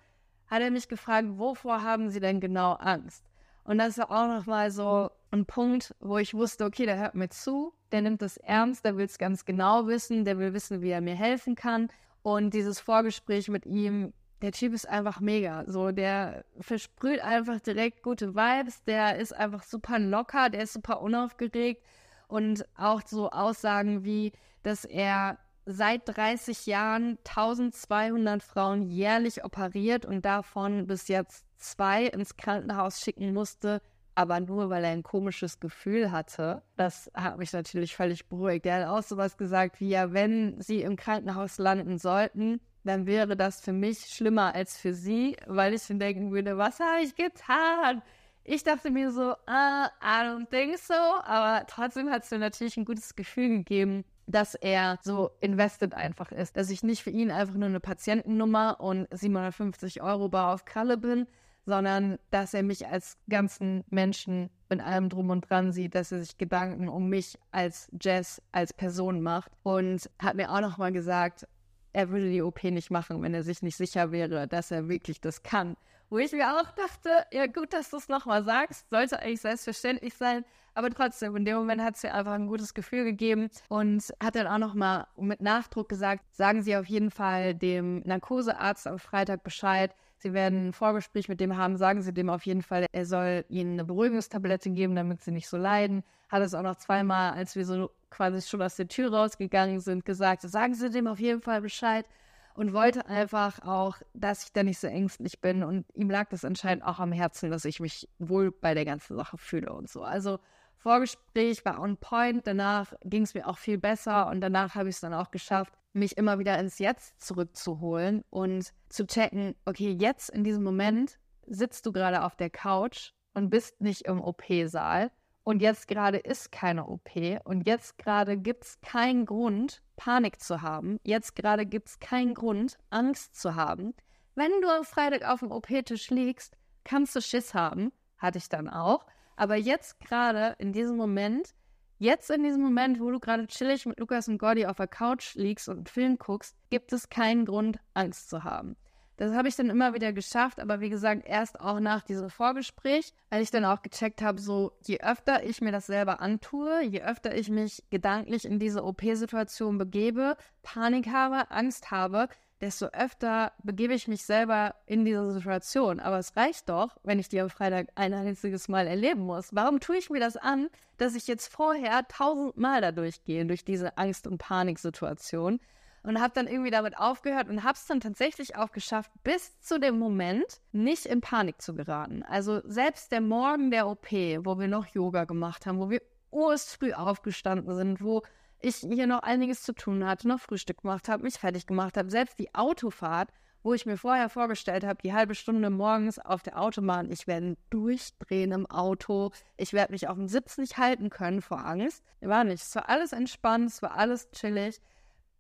hat er mich gefragt, wovor haben Sie denn genau Angst? Und das ist auch nochmal so ein Punkt, wo ich wusste, okay, der hört mir zu, der nimmt das ernst, der will es ganz genau wissen, der will wissen, wie er mir helfen kann. Und dieses Vorgespräch mit ihm, der Typ ist einfach mega. So, der versprüht einfach direkt gute Vibes, der ist einfach super locker, der ist super unaufgeregt. Und auch so Aussagen wie, dass er seit 30 Jahren 1200 Frauen jährlich operiert und davon bis jetzt zwei ins Krankenhaus schicken musste, aber nur weil er ein komisches Gefühl hatte. Das hat mich natürlich völlig beruhigt. Er hat auch sowas gesagt wie, ja, wenn sie im Krankenhaus landen sollten, dann wäre das für mich schlimmer als für sie, weil ich dann denken würde, was habe ich getan? Ich dachte mir so, uh, I don't think so, aber trotzdem hat es mir natürlich ein gutes Gefühl gegeben, dass er so invested einfach ist, dass ich nicht für ihn einfach nur eine Patientennummer und 750 Euro bar auf Kralle bin, sondern dass er mich als ganzen Menschen mit allem drum und dran sieht, dass er sich Gedanken um mich als Jess, als Person macht und hat mir auch nochmal gesagt, er würde die OP nicht machen, wenn er sich nicht sicher wäre, dass er wirklich das kann. Wo ich mir auch dachte, ja gut, dass du es nochmal sagst, sollte eigentlich selbstverständlich sein, aber trotzdem, in dem Moment hat mir einfach ein gutes Gefühl gegeben und hat dann auch nochmal mit Nachdruck gesagt, sagen Sie auf jeden Fall dem Narkosearzt am Freitag Bescheid, Sie werden ein Vorgespräch mit dem haben, sagen Sie dem auf jeden Fall, er soll Ihnen eine Beruhigungstablette geben, damit Sie nicht so leiden. Hat es auch noch zweimal, als wir so quasi schon aus der Tür rausgegangen sind, gesagt, sagen Sie dem auf jeden Fall Bescheid und wollte einfach auch, dass ich da nicht so ängstlich bin. Und ihm lag das anscheinend auch am Herzen, dass ich mich wohl bei der ganzen Sache fühle und so. Also Vorgespräch war on point, danach ging es mir auch viel besser und danach habe ich es dann auch geschafft, mich immer wieder ins Jetzt zurückzuholen und zu checken, okay, jetzt in diesem Moment sitzt du gerade auf der Couch und bist nicht im OP-Saal und jetzt gerade ist keine OP und jetzt gerade gibt es keinen Grund, Panik zu haben. Jetzt gerade gibt es keinen Grund, Angst zu haben. Wenn du am Freitag auf dem OP-Tisch liegst, kannst du Schiss haben. Hatte ich dann auch. Aber jetzt gerade in diesem Moment Jetzt in diesem Moment, wo du gerade chillig mit Lukas und Gordy auf der Couch liegst und einen Film guckst, gibt es keinen Grund, Angst zu haben. Das habe ich dann immer wieder geschafft, aber wie gesagt, erst auch nach diesem Vorgespräch, weil ich dann auch gecheckt habe, so je öfter ich mir das selber antue, je öfter ich mich gedanklich in diese OP-Situation begebe, Panik habe, Angst habe, desto öfter begebe ich mich selber in diese Situation. Aber es reicht doch, wenn ich die am Freitag ein einziges Mal erleben muss. Warum tue ich mir das an, dass ich jetzt vorher tausendmal da durchgehe, durch diese Angst- und Paniksituation? Und habe dann irgendwie damit aufgehört und habe es dann tatsächlich auch geschafft, bis zu dem Moment nicht in Panik zu geraten. Also selbst der Morgen der OP, wo wir noch Yoga gemacht haben, wo wir früh aufgestanden sind, wo ich hier noch einiges zu tun hatte, noch Frühstück gemacht habe, mich fertig gemacht habe. Selbst die Autofahrt, wo ich mir vorher vorgestellt habe, die halbe Stunde morgens auf der Autobahn, ich werde durchdrehen im Auto, ich werde mich auf dem Sitz nicht halten können vor Angst. War nicht. Es war alles entspannt, es war alles chillig,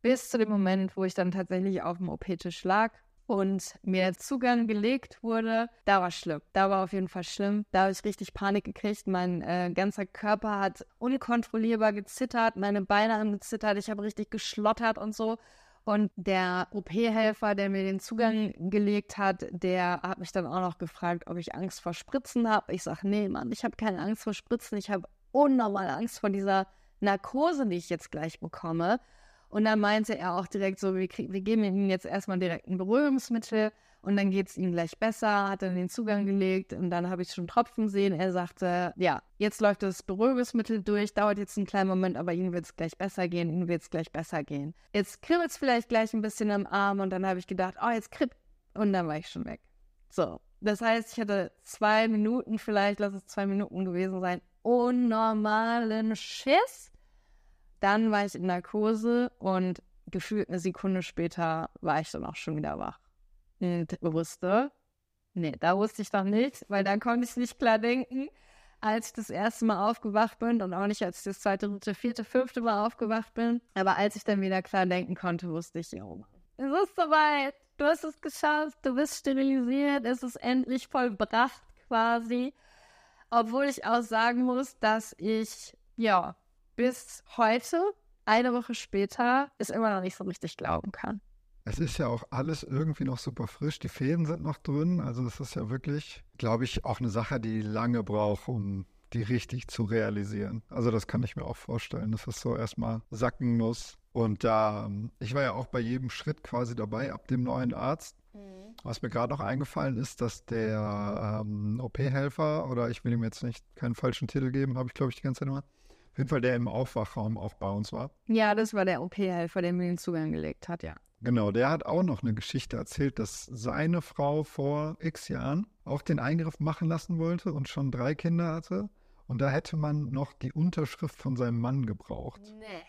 bis zu dem Moment, wo ich dann tatsächlich auf dem OP-Tisch lag und mir Zugang gelegt wurde, da war schlimm. Da war auf jeden Fall schlimm. Da habe ich richtig Panik gekriegt. Mein äh, ganzer Körper hat unkontrollierbar gezittert, meine Beine haben gezittert, ich habe richtig geschlottert und so. Und der OP-Helfer, der mir den Zugang gelegt hat, der hat mich dann auch noch gefragt, ob ich Angst vor Spritzen habe. Ich sage, nee, Mann, ich habe keine Angst vor Spritzen. Ich habe unnormal Angst vor dieser Narkose, die ich jetzt gleich bekomme. Und dann meinte er auch direkt so, wir, krieg, wir geben ihm jetzt erstmal direkt ein Beruhigungsmittel und dann geht es ihm gleich besser, hat dann den Zugang gelegt und dann habe ich schon Tropfen sehen. Er sagte, ja, jetzt läuft das Beruhigungsmittel durch, dauert jetzt einen kleinen Moment, aber ihm wird es gleich besser gehen, ihm wird es gleich besser gehen. Jetzt kribbelt es vielleicht gleich ein bisschen am Arm und dann habe ich gedacht, oh, jetzt kribbelt. Und dann war ich schon weg. So, das heißt, ich hatte zwei Minuten vielleicht, lass es zwei Minuten gewesen sein, unnormalen Schiss. Dann war ich in Narkose und gefühlt eine Sekunde später war ich dann auch schon wieder wach und wusste, nee, da wusste ich noch nicht, weil da konnte ich nicht klar denken, als ich das erste Mal aufgewacht bin und auch nicht, als ich das zweite, dritte, vierte, fünfte Mal aufgewacht bin. Aber als ich dann wieder klar denken konnte, wusste ich, oh es ist soweit, du hast es geschafft, du bist sterilisiert, es ist endlich vollbracht quasi. Obwohl ich auch sagen muss, dass ich, ja, bis heute, eine Woche später, es immer noch nicht so richtig glauben kann. Es ist ja auch alles irgendwie noch super frisch. Die Fäden sind noch drin. Also es ist ja wirklich, glaube ich, auch eine Sache, die lange braucht, um die richtig zu realisieren. Also das kann ich mir auch vorstellen, dass es so erstmal sacken muss. Und da, ich war ja auch bei jedem Schritt quasi dabei ab dem neuen Arzt. Mhm. Was mir gerade noch eingefallen ist, dass der ähm, OP-Helfer, oder ich will ihm jetzt nicht keinen falschen Titel geben, habe ich glaube ich die ganze Zeit immer, auf jeden Fall der im Aufwachraum auch bei uns war. Ja, das war der OP-Helfer, der mir den Zugang gelegt hat, ja. Genau, der hat auch noch eine Geschichte erzählt, dass seine Frau vor x Jahren auch den Eingriff machen lassen wollte und schon drei Kinder hatte. Und da hätte man noch die Unterschrift von seinem Mann gebraucht. Nee.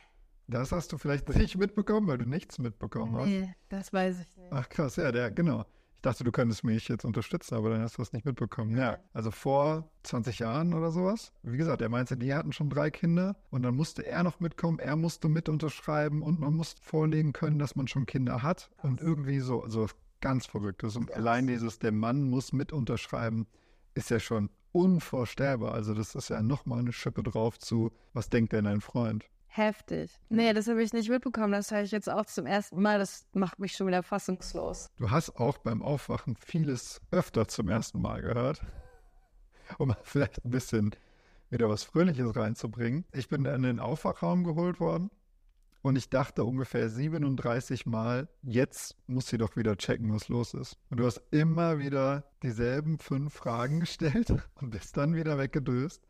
Das hast du vielleicht (laughs) nicht mitbekommen, weil du nichts mitbekommen hast. Nee, das weiß ich nicht. Ach krass, ja, der, genau dachte, du könntest mich jetzt unterstützen, aber dann hast du das nicht mitbekommen. Ja, also vor 20 Jahren oder sowas. Wie gesagt, er meinte, die hatten schon drei Kinder und dann musste er noch mitkommen, er musste mit unterschreiben und man musste vorlegen können, dass man schon Kinder hat und irgendwie so, so was ganz Verrücktes. Und allein dieses, der Mann muss mit unterschreiben, ist ja schon unvorstellbar. Also das ist ja nochmal eine Schippe drauf zu, was denkt denn ein Freund? Heftig. Nee, das habe ich nicht mitbekommen. Das höre ich jetzt auch zum ersten Mal. Das macht mich schon wieder fassungslos. Du hast auch beim Aufwachen vieles öfter zum ersten Mal gehört. (laughs) Um vielleicht ein bisschen wieder was Fröhliches reinzubringen. Ich bin in den Aufwachraum geholt worden und ich dachte ungefähr 37 Mal, jetzt muss sie doch wieder checken, was los ist. Und du hast immer wieder dieselben fünf Fragen gestellt (laughs) und bist dann wieder weggedöst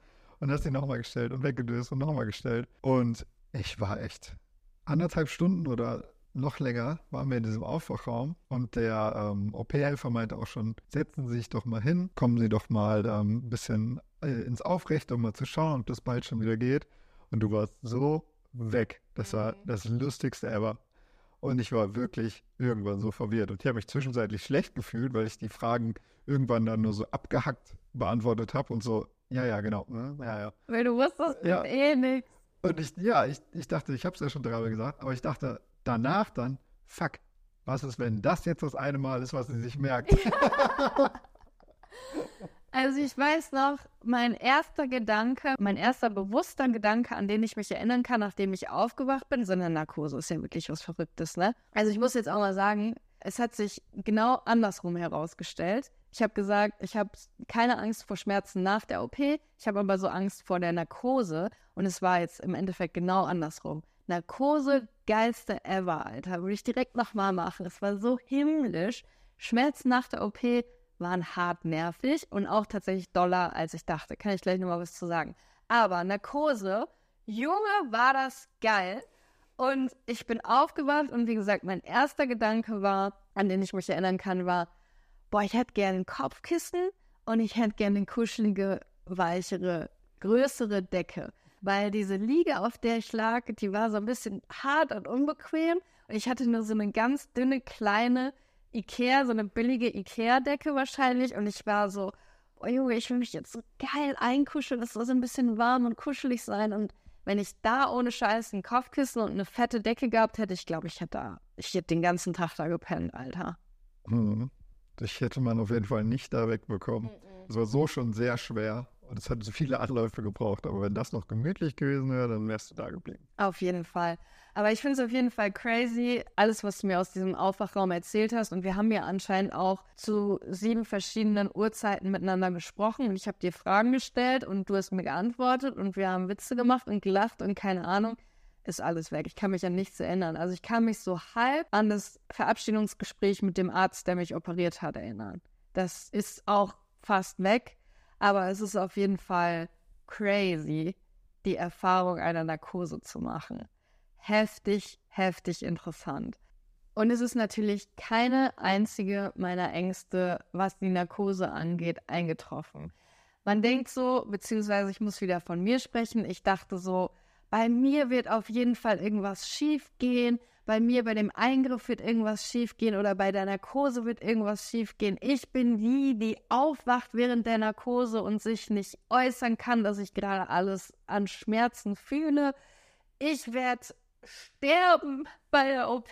und hast sie nochmal gestellt und weggedöst und nochmal gestellt. Und ich war echt anderthalb Stunden oder noch länger waren wir in diesem Aufwachraum und der ähm, OP-Helfer meinte auch schon, setzen Sie sich doch mal hin, kommen Sie doch mal ähm, ein bisschen äh, ins Aufrechte, um mal zu schauen, ob das bald schon wieder geht. Und du warst so weg. Das war mhm. das Lustigste ever. Und ich war wirklich irgendwann so verwirrt. Und ich habe mich zwischenzeitlich schlecht gefühlt, weil ich die Fragen irgendwann dann nur so abgehackt beantwortet habe und so, ja, ja, genau. Ne? Ja, ja. Weil du wusstest ja. eh nichts. Und ich, ja, ich, ich dachte, ich habe es ja schon dreimal gesagt, aber ich dachte danach dann, fuck, was ist, wenn das jetzt das eine Mal ist, was sie sich merkt? also ich weiß noch, mein erster Gedanke, mein erster bewusster Gedanke, an den ich mich erinnern kann, nachdem ich aufgewacht bin, so eine Narkose ist ja wirklich was Verrücktes, ne? Also ich muss jetzt auch mal sagen, es hat sich genau andersrum herausgestellt. Ich habe gesagt, ich habe keine Angst vor Schmerzen nach der OP, ich habe aber so Angst vor der Narkose und es war jetzt im Endeffekt genau andersrum. Narkose, geilste ever, Alter. Würde ich direkt nochmal machen. Es war so himmlisch. Schmerzen nach der OP waren hart nervig und auch tatsächlich doller, als ich dachte. Kann ich gleich nochmal was zu sagen. Aber Narkose, Junge, war das geil. Und ich bin aufgewacht und wie gesagt, mein erster Gedanke war, an den ich mich erinnern kann, war, boah, ich hätte gerne ein Kopfkissen und ich hätte gerne eine kuschelige, weichere, größere Decke. Weil diese Liege, auf der ich lag, die war so ein bisschen hart und unbequem. Und ich hatte nur so eine ganz dünne, kleine Ikea, so eine billige Ikea-Decke wahrscheinlich. Und ich war so, oh Junge, ich will mich jetzt so geil einkuscheln. Es soll so ein bisschen warm und kuschelig sein. Und wenn ich da ohne Scheiß ein Kopfkissen und eine fette Decke gehabt hätte, ich glaube, ich hätte da, ich hätte den ganzen Tag da gepennt, Alter. Mhm. Das hätte man auf jeden Fall nicht da wegbekommen. Es war so schon sehr schwer und es hat so viele Anläufe gebraucht. Aber wenn das noch gemütlich gewesen wäre, dann wärst du da geblieben. Auf jeden Fall. Aber ich finde es auf jeden Fall crazy, alles, was du mir aus diesem Aufwachraum erzählt hast. Und wir haben ja anscheinend auch zu sieben verschiedenen Uhrzeiten miteinander gesprochen. Und ich habe dir Fragen gestellt und du hast mir geantwortet und wir haben Witze gemacht und gelacht und keine Ahnung. Ist alles weg. Ich kann mich an nichts erinnern. Also ich kann mich so halb an das Verabschiedungsgespräch mit dem Arzt, der mich operiert hat, erinnern. Das ist auch fast weg, aber es ist auf jeden Fall crazy, die Erfahrung einer Narkose zu machen. Heftig, heftig interessant. Und es ist natürlich keine einzige meiner Ängste, was die Narkose angeht, eingetroffen. Man denkt so, beziehungsweise ich muss wieder von mir sprechen, ich dachte so, bei mir wird auf jeden Fall irgendwas schief gehen, bei mir bei dem Eingriff wird irgendwas schief gehen oder bei der Narkose wird irgendwas schief gehen. Ich bin die, die aufwacht während der Narkose und sich nicht äußern kann, dass ich gerade alles an Schmerzen fühle. Ich werde sterben bei der OP.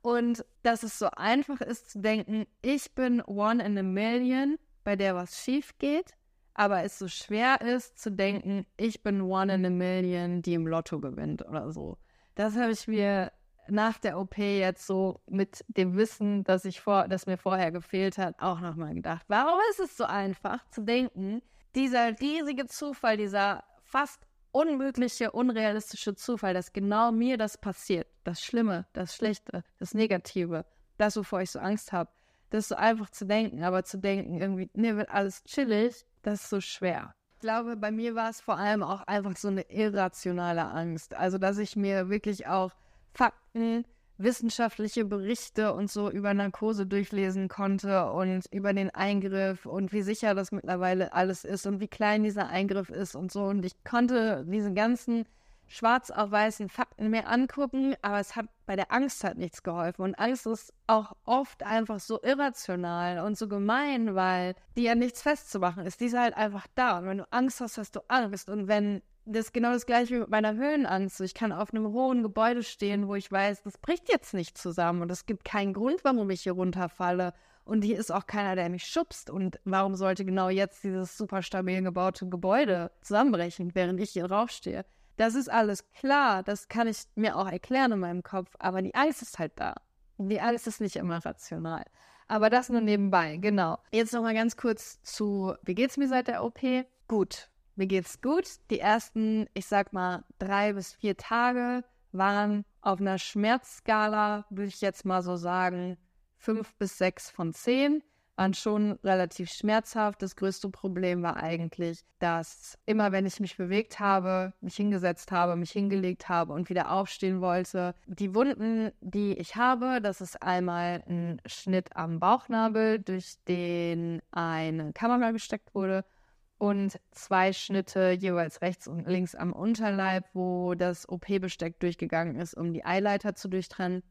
Und dass es so einfach ist zu denken, ich bin one in a million, bei der was schief geht, aber es so schwer ist zu denken, ich bin one in a million, die im Lotto gewinnt oder so. Das habe ich mir nach der OP jetzt so mit dem Wissen, das ich vor, das mir vorher gefehlt hat, auch nochmal gedacht. Warum ist es so einfach zu denken, dieser riesige Zufall, dieser fast unmögliche, unrealistische Zufall, dass genau mir das passiert, das Schlimme, das Schlechte, das Negative, das, wovor ich so Angst habe, das so einfach zu denken, aber zu denken, irgendwie, nee, wird alles chillig, das ist so schwer. Ich glaube, bei mir war es vor allem auch einfach so eine irrationale Angst. Also, dass ich mir wirklich auch Fakten wissenschaftliche Berichte und so über Narkose durchlesen konnte und über den Eingriff und wie sicher das mittlerweile alles ist und wie klein dieser Eingriff ist und so. Und ich konnte diese ganzen schwarz auf weißen Fakten mir angucken, aber es hat bei der Angst halt nichts geholfen. Und Angst ist auch oft einfach so irrational und so gemein, weil die ja nichts festzumachen ist. Die ist halt einfach da. Und wenn du Angst hast, hast du Angst. Und wenn das ist genau das gleiche wie mit meiner Höhenangst. Ich kann auf einem hohen Gebäude stehen, wo ich weiß, das bricht jetzt nicht zusammen und es gibt keinen Grund, warum ich hier runterfalle. Und hier ist auch keiner, der mich schubst. Und warum sollte genau jetzt dieses super stabil gebaute Gebäude zusammenbrechen, während ich hier draufstehe? Das ist alles klar, das kann ich mir auch erklären in meinem Kopf, aber die Angst ist halt da. Die Angst ist nicht immer rational. Aber das nur nebenbei, genau. Jetzt nochmal ganz kurz zu, wie geht's mir seit der OP? Gut, mir geht's gut. Die ersten, ich sag mal, drei bis vier Tage waren auf einer Schmerzskala, würde ich jetzt mal so sagen, fünf bis sechs von zehn. Waren schon relativ schmerzhaft. Das größte Problem war eigentlich, dass immer, wenn ich mich bewegt habe, mich hingesetzt habe, mich hingelegt habe und wieder aufstehen wollte, die Wunden, die ich habe, das ist einmal ein Schnitt am Bauchnabel, durch den eine Kamera gesteckt wurde und zwei Schnitte jeweils rechts und links am Unterleib, wo das OP-Besteck durchgegangen ist, um die Eileiter zu durchtrennen.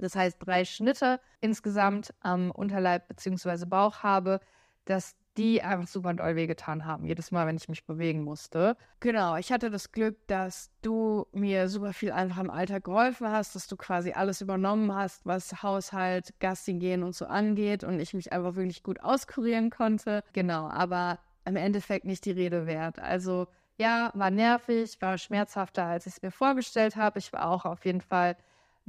Das heißt, drei Schnitte insgesamt am Unterleib bzw. Bauch habe, dass die einfach super doll wehgetan haben, jedes Mal, wenn ich mich bewegen musste. Genau, ich hatte das Glück, dass du mir super viel einfach im Alltag geholfen hast, dass du quasi alles übernommen hast, was Haushalt, Gassi gehen und so angeht und ich mich einfach wirklich gut auskurieren konnte. Genau, aber im Endeffekt nicht die Rede wert. Also ja, war nervig, war schmerzhafter, als ich es mir vorgestellt habe. Ich war auch auf jeden Fall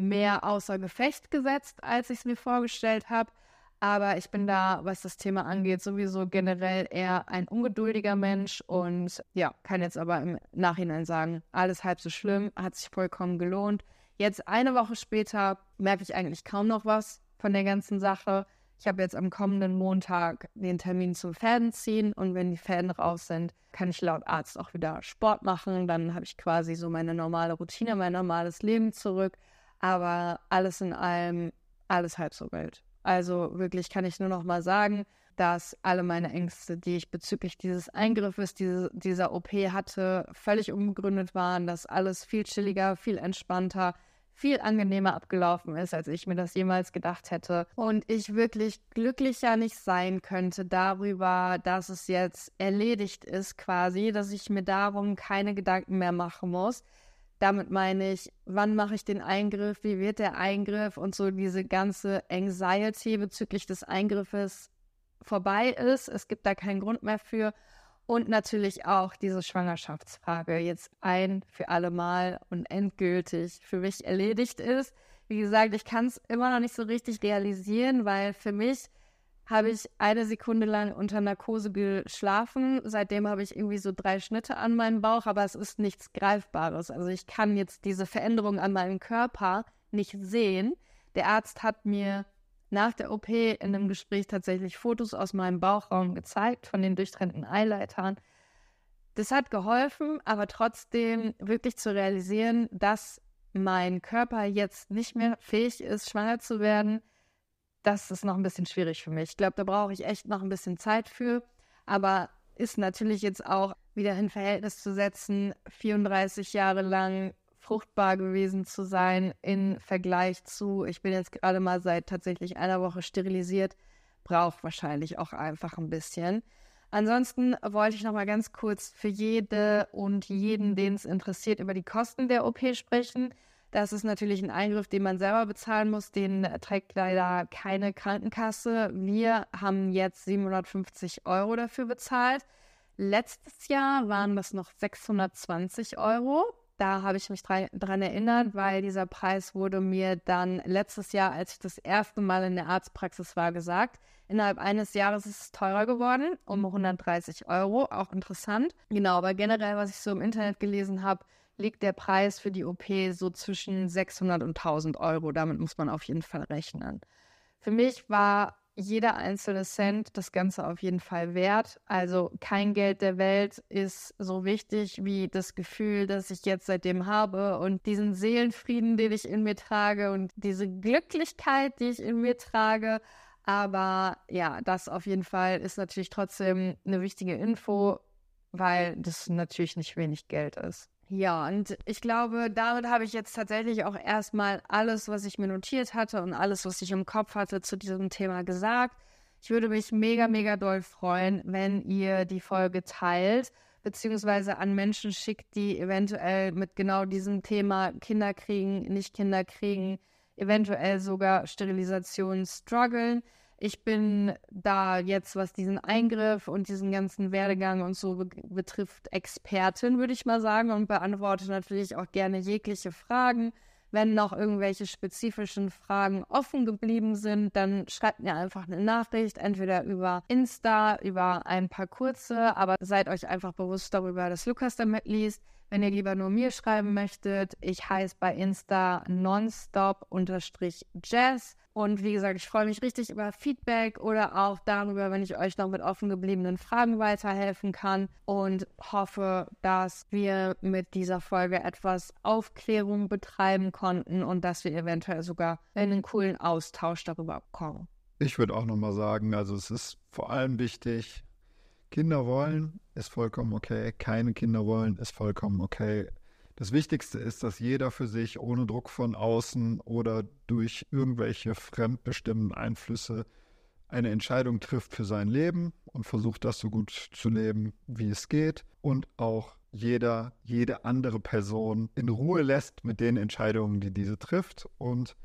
mehr außer Gefecht gesetzt, als ich es mir vorgestellt habe. Aber ich bin da, was das Thema angeht, sowieso generell eher ein ungeduldiger Mensch und ja, kann jetzt aber im Nachhinein sagen, alles halb so schlimm, hat sich vollkommen gelohnt. Jetzt eine Woche später merke ich eigentlich kaum noch was von der ganzen Sache. Ich habe jetzt am kommenden Montag den Termin zum Fäden ziehen und wenn die Fäden raus sind, kann ich laut Arzt auch wieder Sport machen. Dann habe ich quasi so meine normale Routine, mein normales Leben zurück. Aber alles in allem, alles halb so wild. Also wirklich kann ich nur noch mal sagen, dass alle meine Ängste, die ich bezüglich dieses Eingriffes, diese, dieser OP hatte, völlig unbegründet waren, dass alles viel chilliger, viel entspannter, viel angenehmer abgelaufen ist, als ich mir das jemals gedacht hätte. Und ich wirklich glücklicher nicht sein könnte darüber, dass es jetzt erledigt ist quasi, dass ich mir darum keine Gedanken mehr machen muss. Damit meine ich, wann mache ich den Eingriff, wie wird der Eingriff und so diese ganze Anxiety bezüglich des Eingriffes vorbei ist. Es gibt da keinen Grund mehr für und natürlich auch diese Schwangerschaftsfrage jetzt ein für alle Mal und endgültig für mich erledigt ist. Wie gesagt, ich kann es immer noch nicht so richtig realisieren, weil für mich habe ich eine Sekunde lang unter Narkose geschlafen. Seitdem habe ich irgendwie so drei Schnitte an meinem Bauch, aber es ist nichts Greifbares. Also ich kann jetzt diese Veränderung an meinem Körper nicht sehen. Der Arzt hat mir nach der OP in einem Gespräch tatsächlich Fotos aus meinem Bauchraum gezeigt von den durchtrennten Eileitern. Das hat geholfen, aber trotzdem wirklich zu realisieren, dass mein Körper jetzt nicht mehr fähig ist, schwanger zu werden, das ist noch ein bisschen schwierig für mich. Ich glaube, da brauche ich echt noch ein bisschen Zeit für. Aber ist natürlich jetzt auch wieder in Verhältnis zu setzen, 34 Jahre lang fruchtbar gewesen zu sein im Vergleich zu, ich bin jetzt gerade mal seit tatsächlich einer Woche sterilisiert, braucht wahrscheinlich auch einfach ein bisschen. Ansonsten wollte ich noch mal ganz kurz für jede und jeden, den es interessiert, über die Kosten der OP sprechen. Das ist natürlich ein Eingriff, den man selber bezahlen muss. Den trägt leider keine Krankenkasse. Wir haben jetzt 750 Euro dafür bezahlt. Letztes Jahr waren das noch 620 Euro. Da habe ich mich dran erinnert, weil dieser Preis wurde mir dann letztes Jahr, als ich das erste Mal in der Arztpraxis war, gesagt. Innerhalb eines Jahres ist es teurer geworden, um 130 Euro. Auch interessant. Genau, aber generell, was ich so im Internet gelesen habe, liegt der Preis für die OP so zwischen 600 und 1000 Euro. Damit muss man auf jeden Fall rechnen. Für mich war jeder einzelne Cent das Ganze auf jeden Fall wert. Also kein Geld der Welt ist so wichtig wie das Gefühl, das ich jetzt seitdem habe und diesen Seelenfrieden, den ich in mir trage und diese Glücklichkeit, die ich in mir trage. Aber ja, das auf jeden Fall ist natürlich trotzdem eine wichtige Info, weil das natürlich nicht wenig Geld ist. Ja, und ich glaube, damit habe ich jetzt tatsächlich auch erstmal alles, was ich mir notiert hatte und alles, was ich im Kopf hatte, zu diesem Thema gesagt. Ich würde mich mega, mega doll freuen, wenn ihr die Folge teilt, beziehungsweise an Menschen schickt, die eventuell mit genau diesem Thema Kinder kriegen, nicht Kinder kriegen, eventuell sogar Sterilisation strugglen. Ich bin da jetzt, was diesen Eingriff und diesen ganzen Werdegang und so be betrifft, Expertin, würde ich mal sagen, und beantworte natürlich auch gerne jegliche Fragen. Wenn noch irgendwelche spezifischen Fragen offen geblieben sind, dann schreibt mir einfach eine Nachricht, entweder über Insta, über ein paar kurze, aber seid euch einfach bewusst darüber, dass Lukas damit liest. Wenn ihr lieber nur mir schreiben möchtet, ich heiße bei Insta nonstop-jazz. Und wie gesagt, ich freue mich richtig über Feedback oder auch darüber, wenn ich euch noch mit offen gebliebenen Fragen weiterhelfen kann und hoffe, dass wir mit dieser Folge etwas Aufklärung betreiben konnten und dass wir eventuell sogar in einen coolen Austausch darüber kommen. Ich würde auch nochmal sagen, also es ist vor allem wichtig, Kinder wollen, ist vollkommen okay. Keine Kinder wollen, ist vollkommen okay. Das Wichtigste ist, dass jeder für sich ohne Druck von außen oder durch irgendwelche fremdbestimmten Einflüsse eine Entscheidung trifft für sein Leben und versucht das so gut zu leben, wie es geht und auch jeder, jede andere Person in Ruhe lässt mit den Entscheidungen, die diese trifft und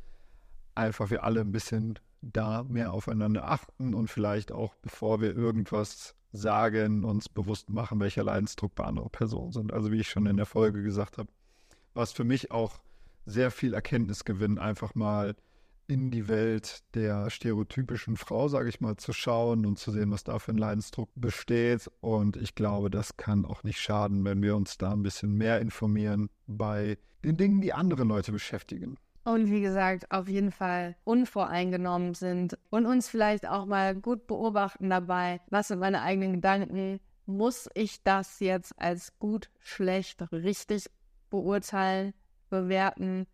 einfach wir alle ein bisschen da mehr aufeinander achten und vielleicht auch, bevor wir irgendwas sagen, uns bewusst machen, welcher Leidensdruck bei anderen Personen sind. Also wie ich schon in der Folge gesagt habe, war es für mich auch sehr viel Erkenntnisgewinn, einfach mal in die Welt der stereotypischen Frau, sage ich mal, zu schauen und zu sehen, was da für ein Leidensdruck besteht. Und ich glaube, das kann auch nicht schaden, wenn wir uns da ein bisschen mehr informieren bei den Dingen, die andere Leute beschäftigen. Und wie gesagt, auf jeden Fall unvoreingenommen sind und uns vielleicht auch mal gut beobachten dabei, was sind meine eigenen Gedanken. Muss ich das jetzt als gut, schlecht, richtig beurteilen, bewerten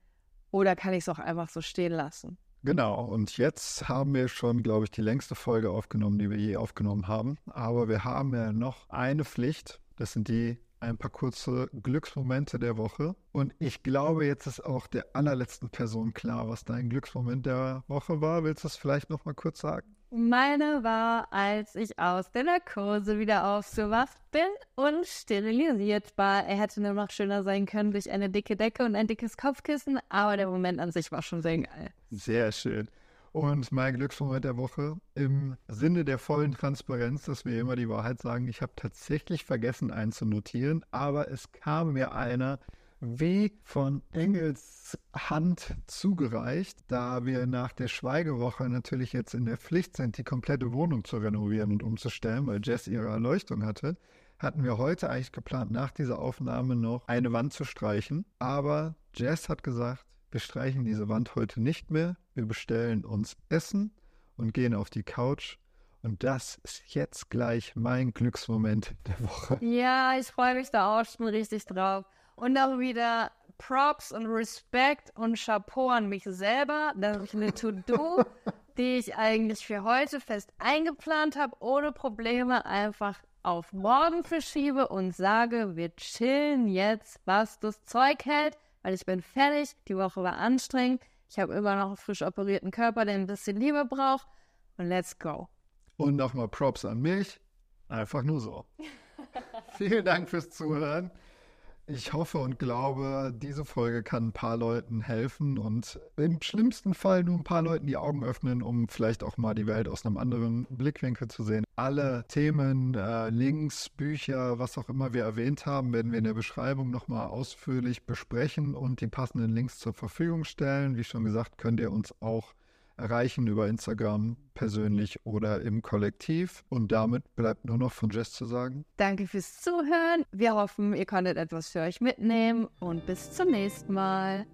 oder kann ich es auch einfach so stehen lassen? Genau, und jetzt haben wir schon, glaube ich, die längste Folge aufgenommen, die wir je aufgenommen haben. Aber wir haben ja noch eine Pflicht. Das sind die ein paar kurze Glücksmomente der Woche. Und ich glaube, jetzt ist auch der allerletzten Person klar, was dein Glücksmoment der Woche war. Willst du es vielleicht noch mal kurz sagen? Meine war, als ich aus der Narkose wieder aufgewacht bin und sterilisiert war. Er hätte nur noch schöner sein können durch eine dicke Decke und ein dickes Kopfkissen, aber der Moment an sich war schon sehr geil. Sehr schön. Und mein Glücksmoment der Woche im Sinne der vollen Transparenz, dass wir immer die Wahrheit sagen, ich habe tatsächlich vergessen einzunotieren, aber es kam mir einer wie von Engels Hand zugereicht, da wir nach der Schweigewoche natürlich jetzt in der Pflicht sind, die komplette Wohnung zu renovieren und umzustellen, weil Jess ihre Erleuchtung hatte, hatten wir heute eigentlich geplant, nach dieser Aufnahme noch eine Wand zu streichen. Aber Jess hat gesagt, wir streichen diese Wand heute nicht mehr. Wir bestellen uns Essen und gehen auf die Couch. Und das ist jetzt gleich mein Glücksmoment der Woche. Ja, ich freue mich da auch schon richtig drauf. Und auch wieder Props und Respekt und Chapeau an mich selber. Das ist eine To-Do, (laughs) die ich eigentlich für heute fest eingeplant habe, ohne Probleme einfach auf morgen verschiebe und sage, wir chillen jetzt, was das Zeug hält, weil ich bin fertig. Die Woche war anstrengend. Ich habe immer noch einen frisch operierten Körper, der ein bisschen Liebe braucht. Und let's go. Und nochmal Props an mich. Einfach nur so. (laughs) Vielen Dank fürs Zuhören. Ich hoffe und glaube, diese Folge kann ein paar Leuten helfen und im schlimmsten Fall nur ein paar Leuten die Augen öffnen, um vielleicht auch mal die Welt aus einem anderen Blickwinkel zu sehen. Alle Themen, äh, Links, Bücher, was auch immer wir erwähnt haben, werden wir in der Beschreibung nochmal ausführlich besprechen und die passenden Links zur Verfügung stellen. Wie schon gesagt, könnt ihr uns auch erreichen über Instagram persönlich oder im Kollektiv. Und damit bleibt nur noch von Jess zu sagen. Danke fürs Zuhören. Wir hoffen, ihr konntet etwas für euch mitnehmen und bis zum nächsten Mal.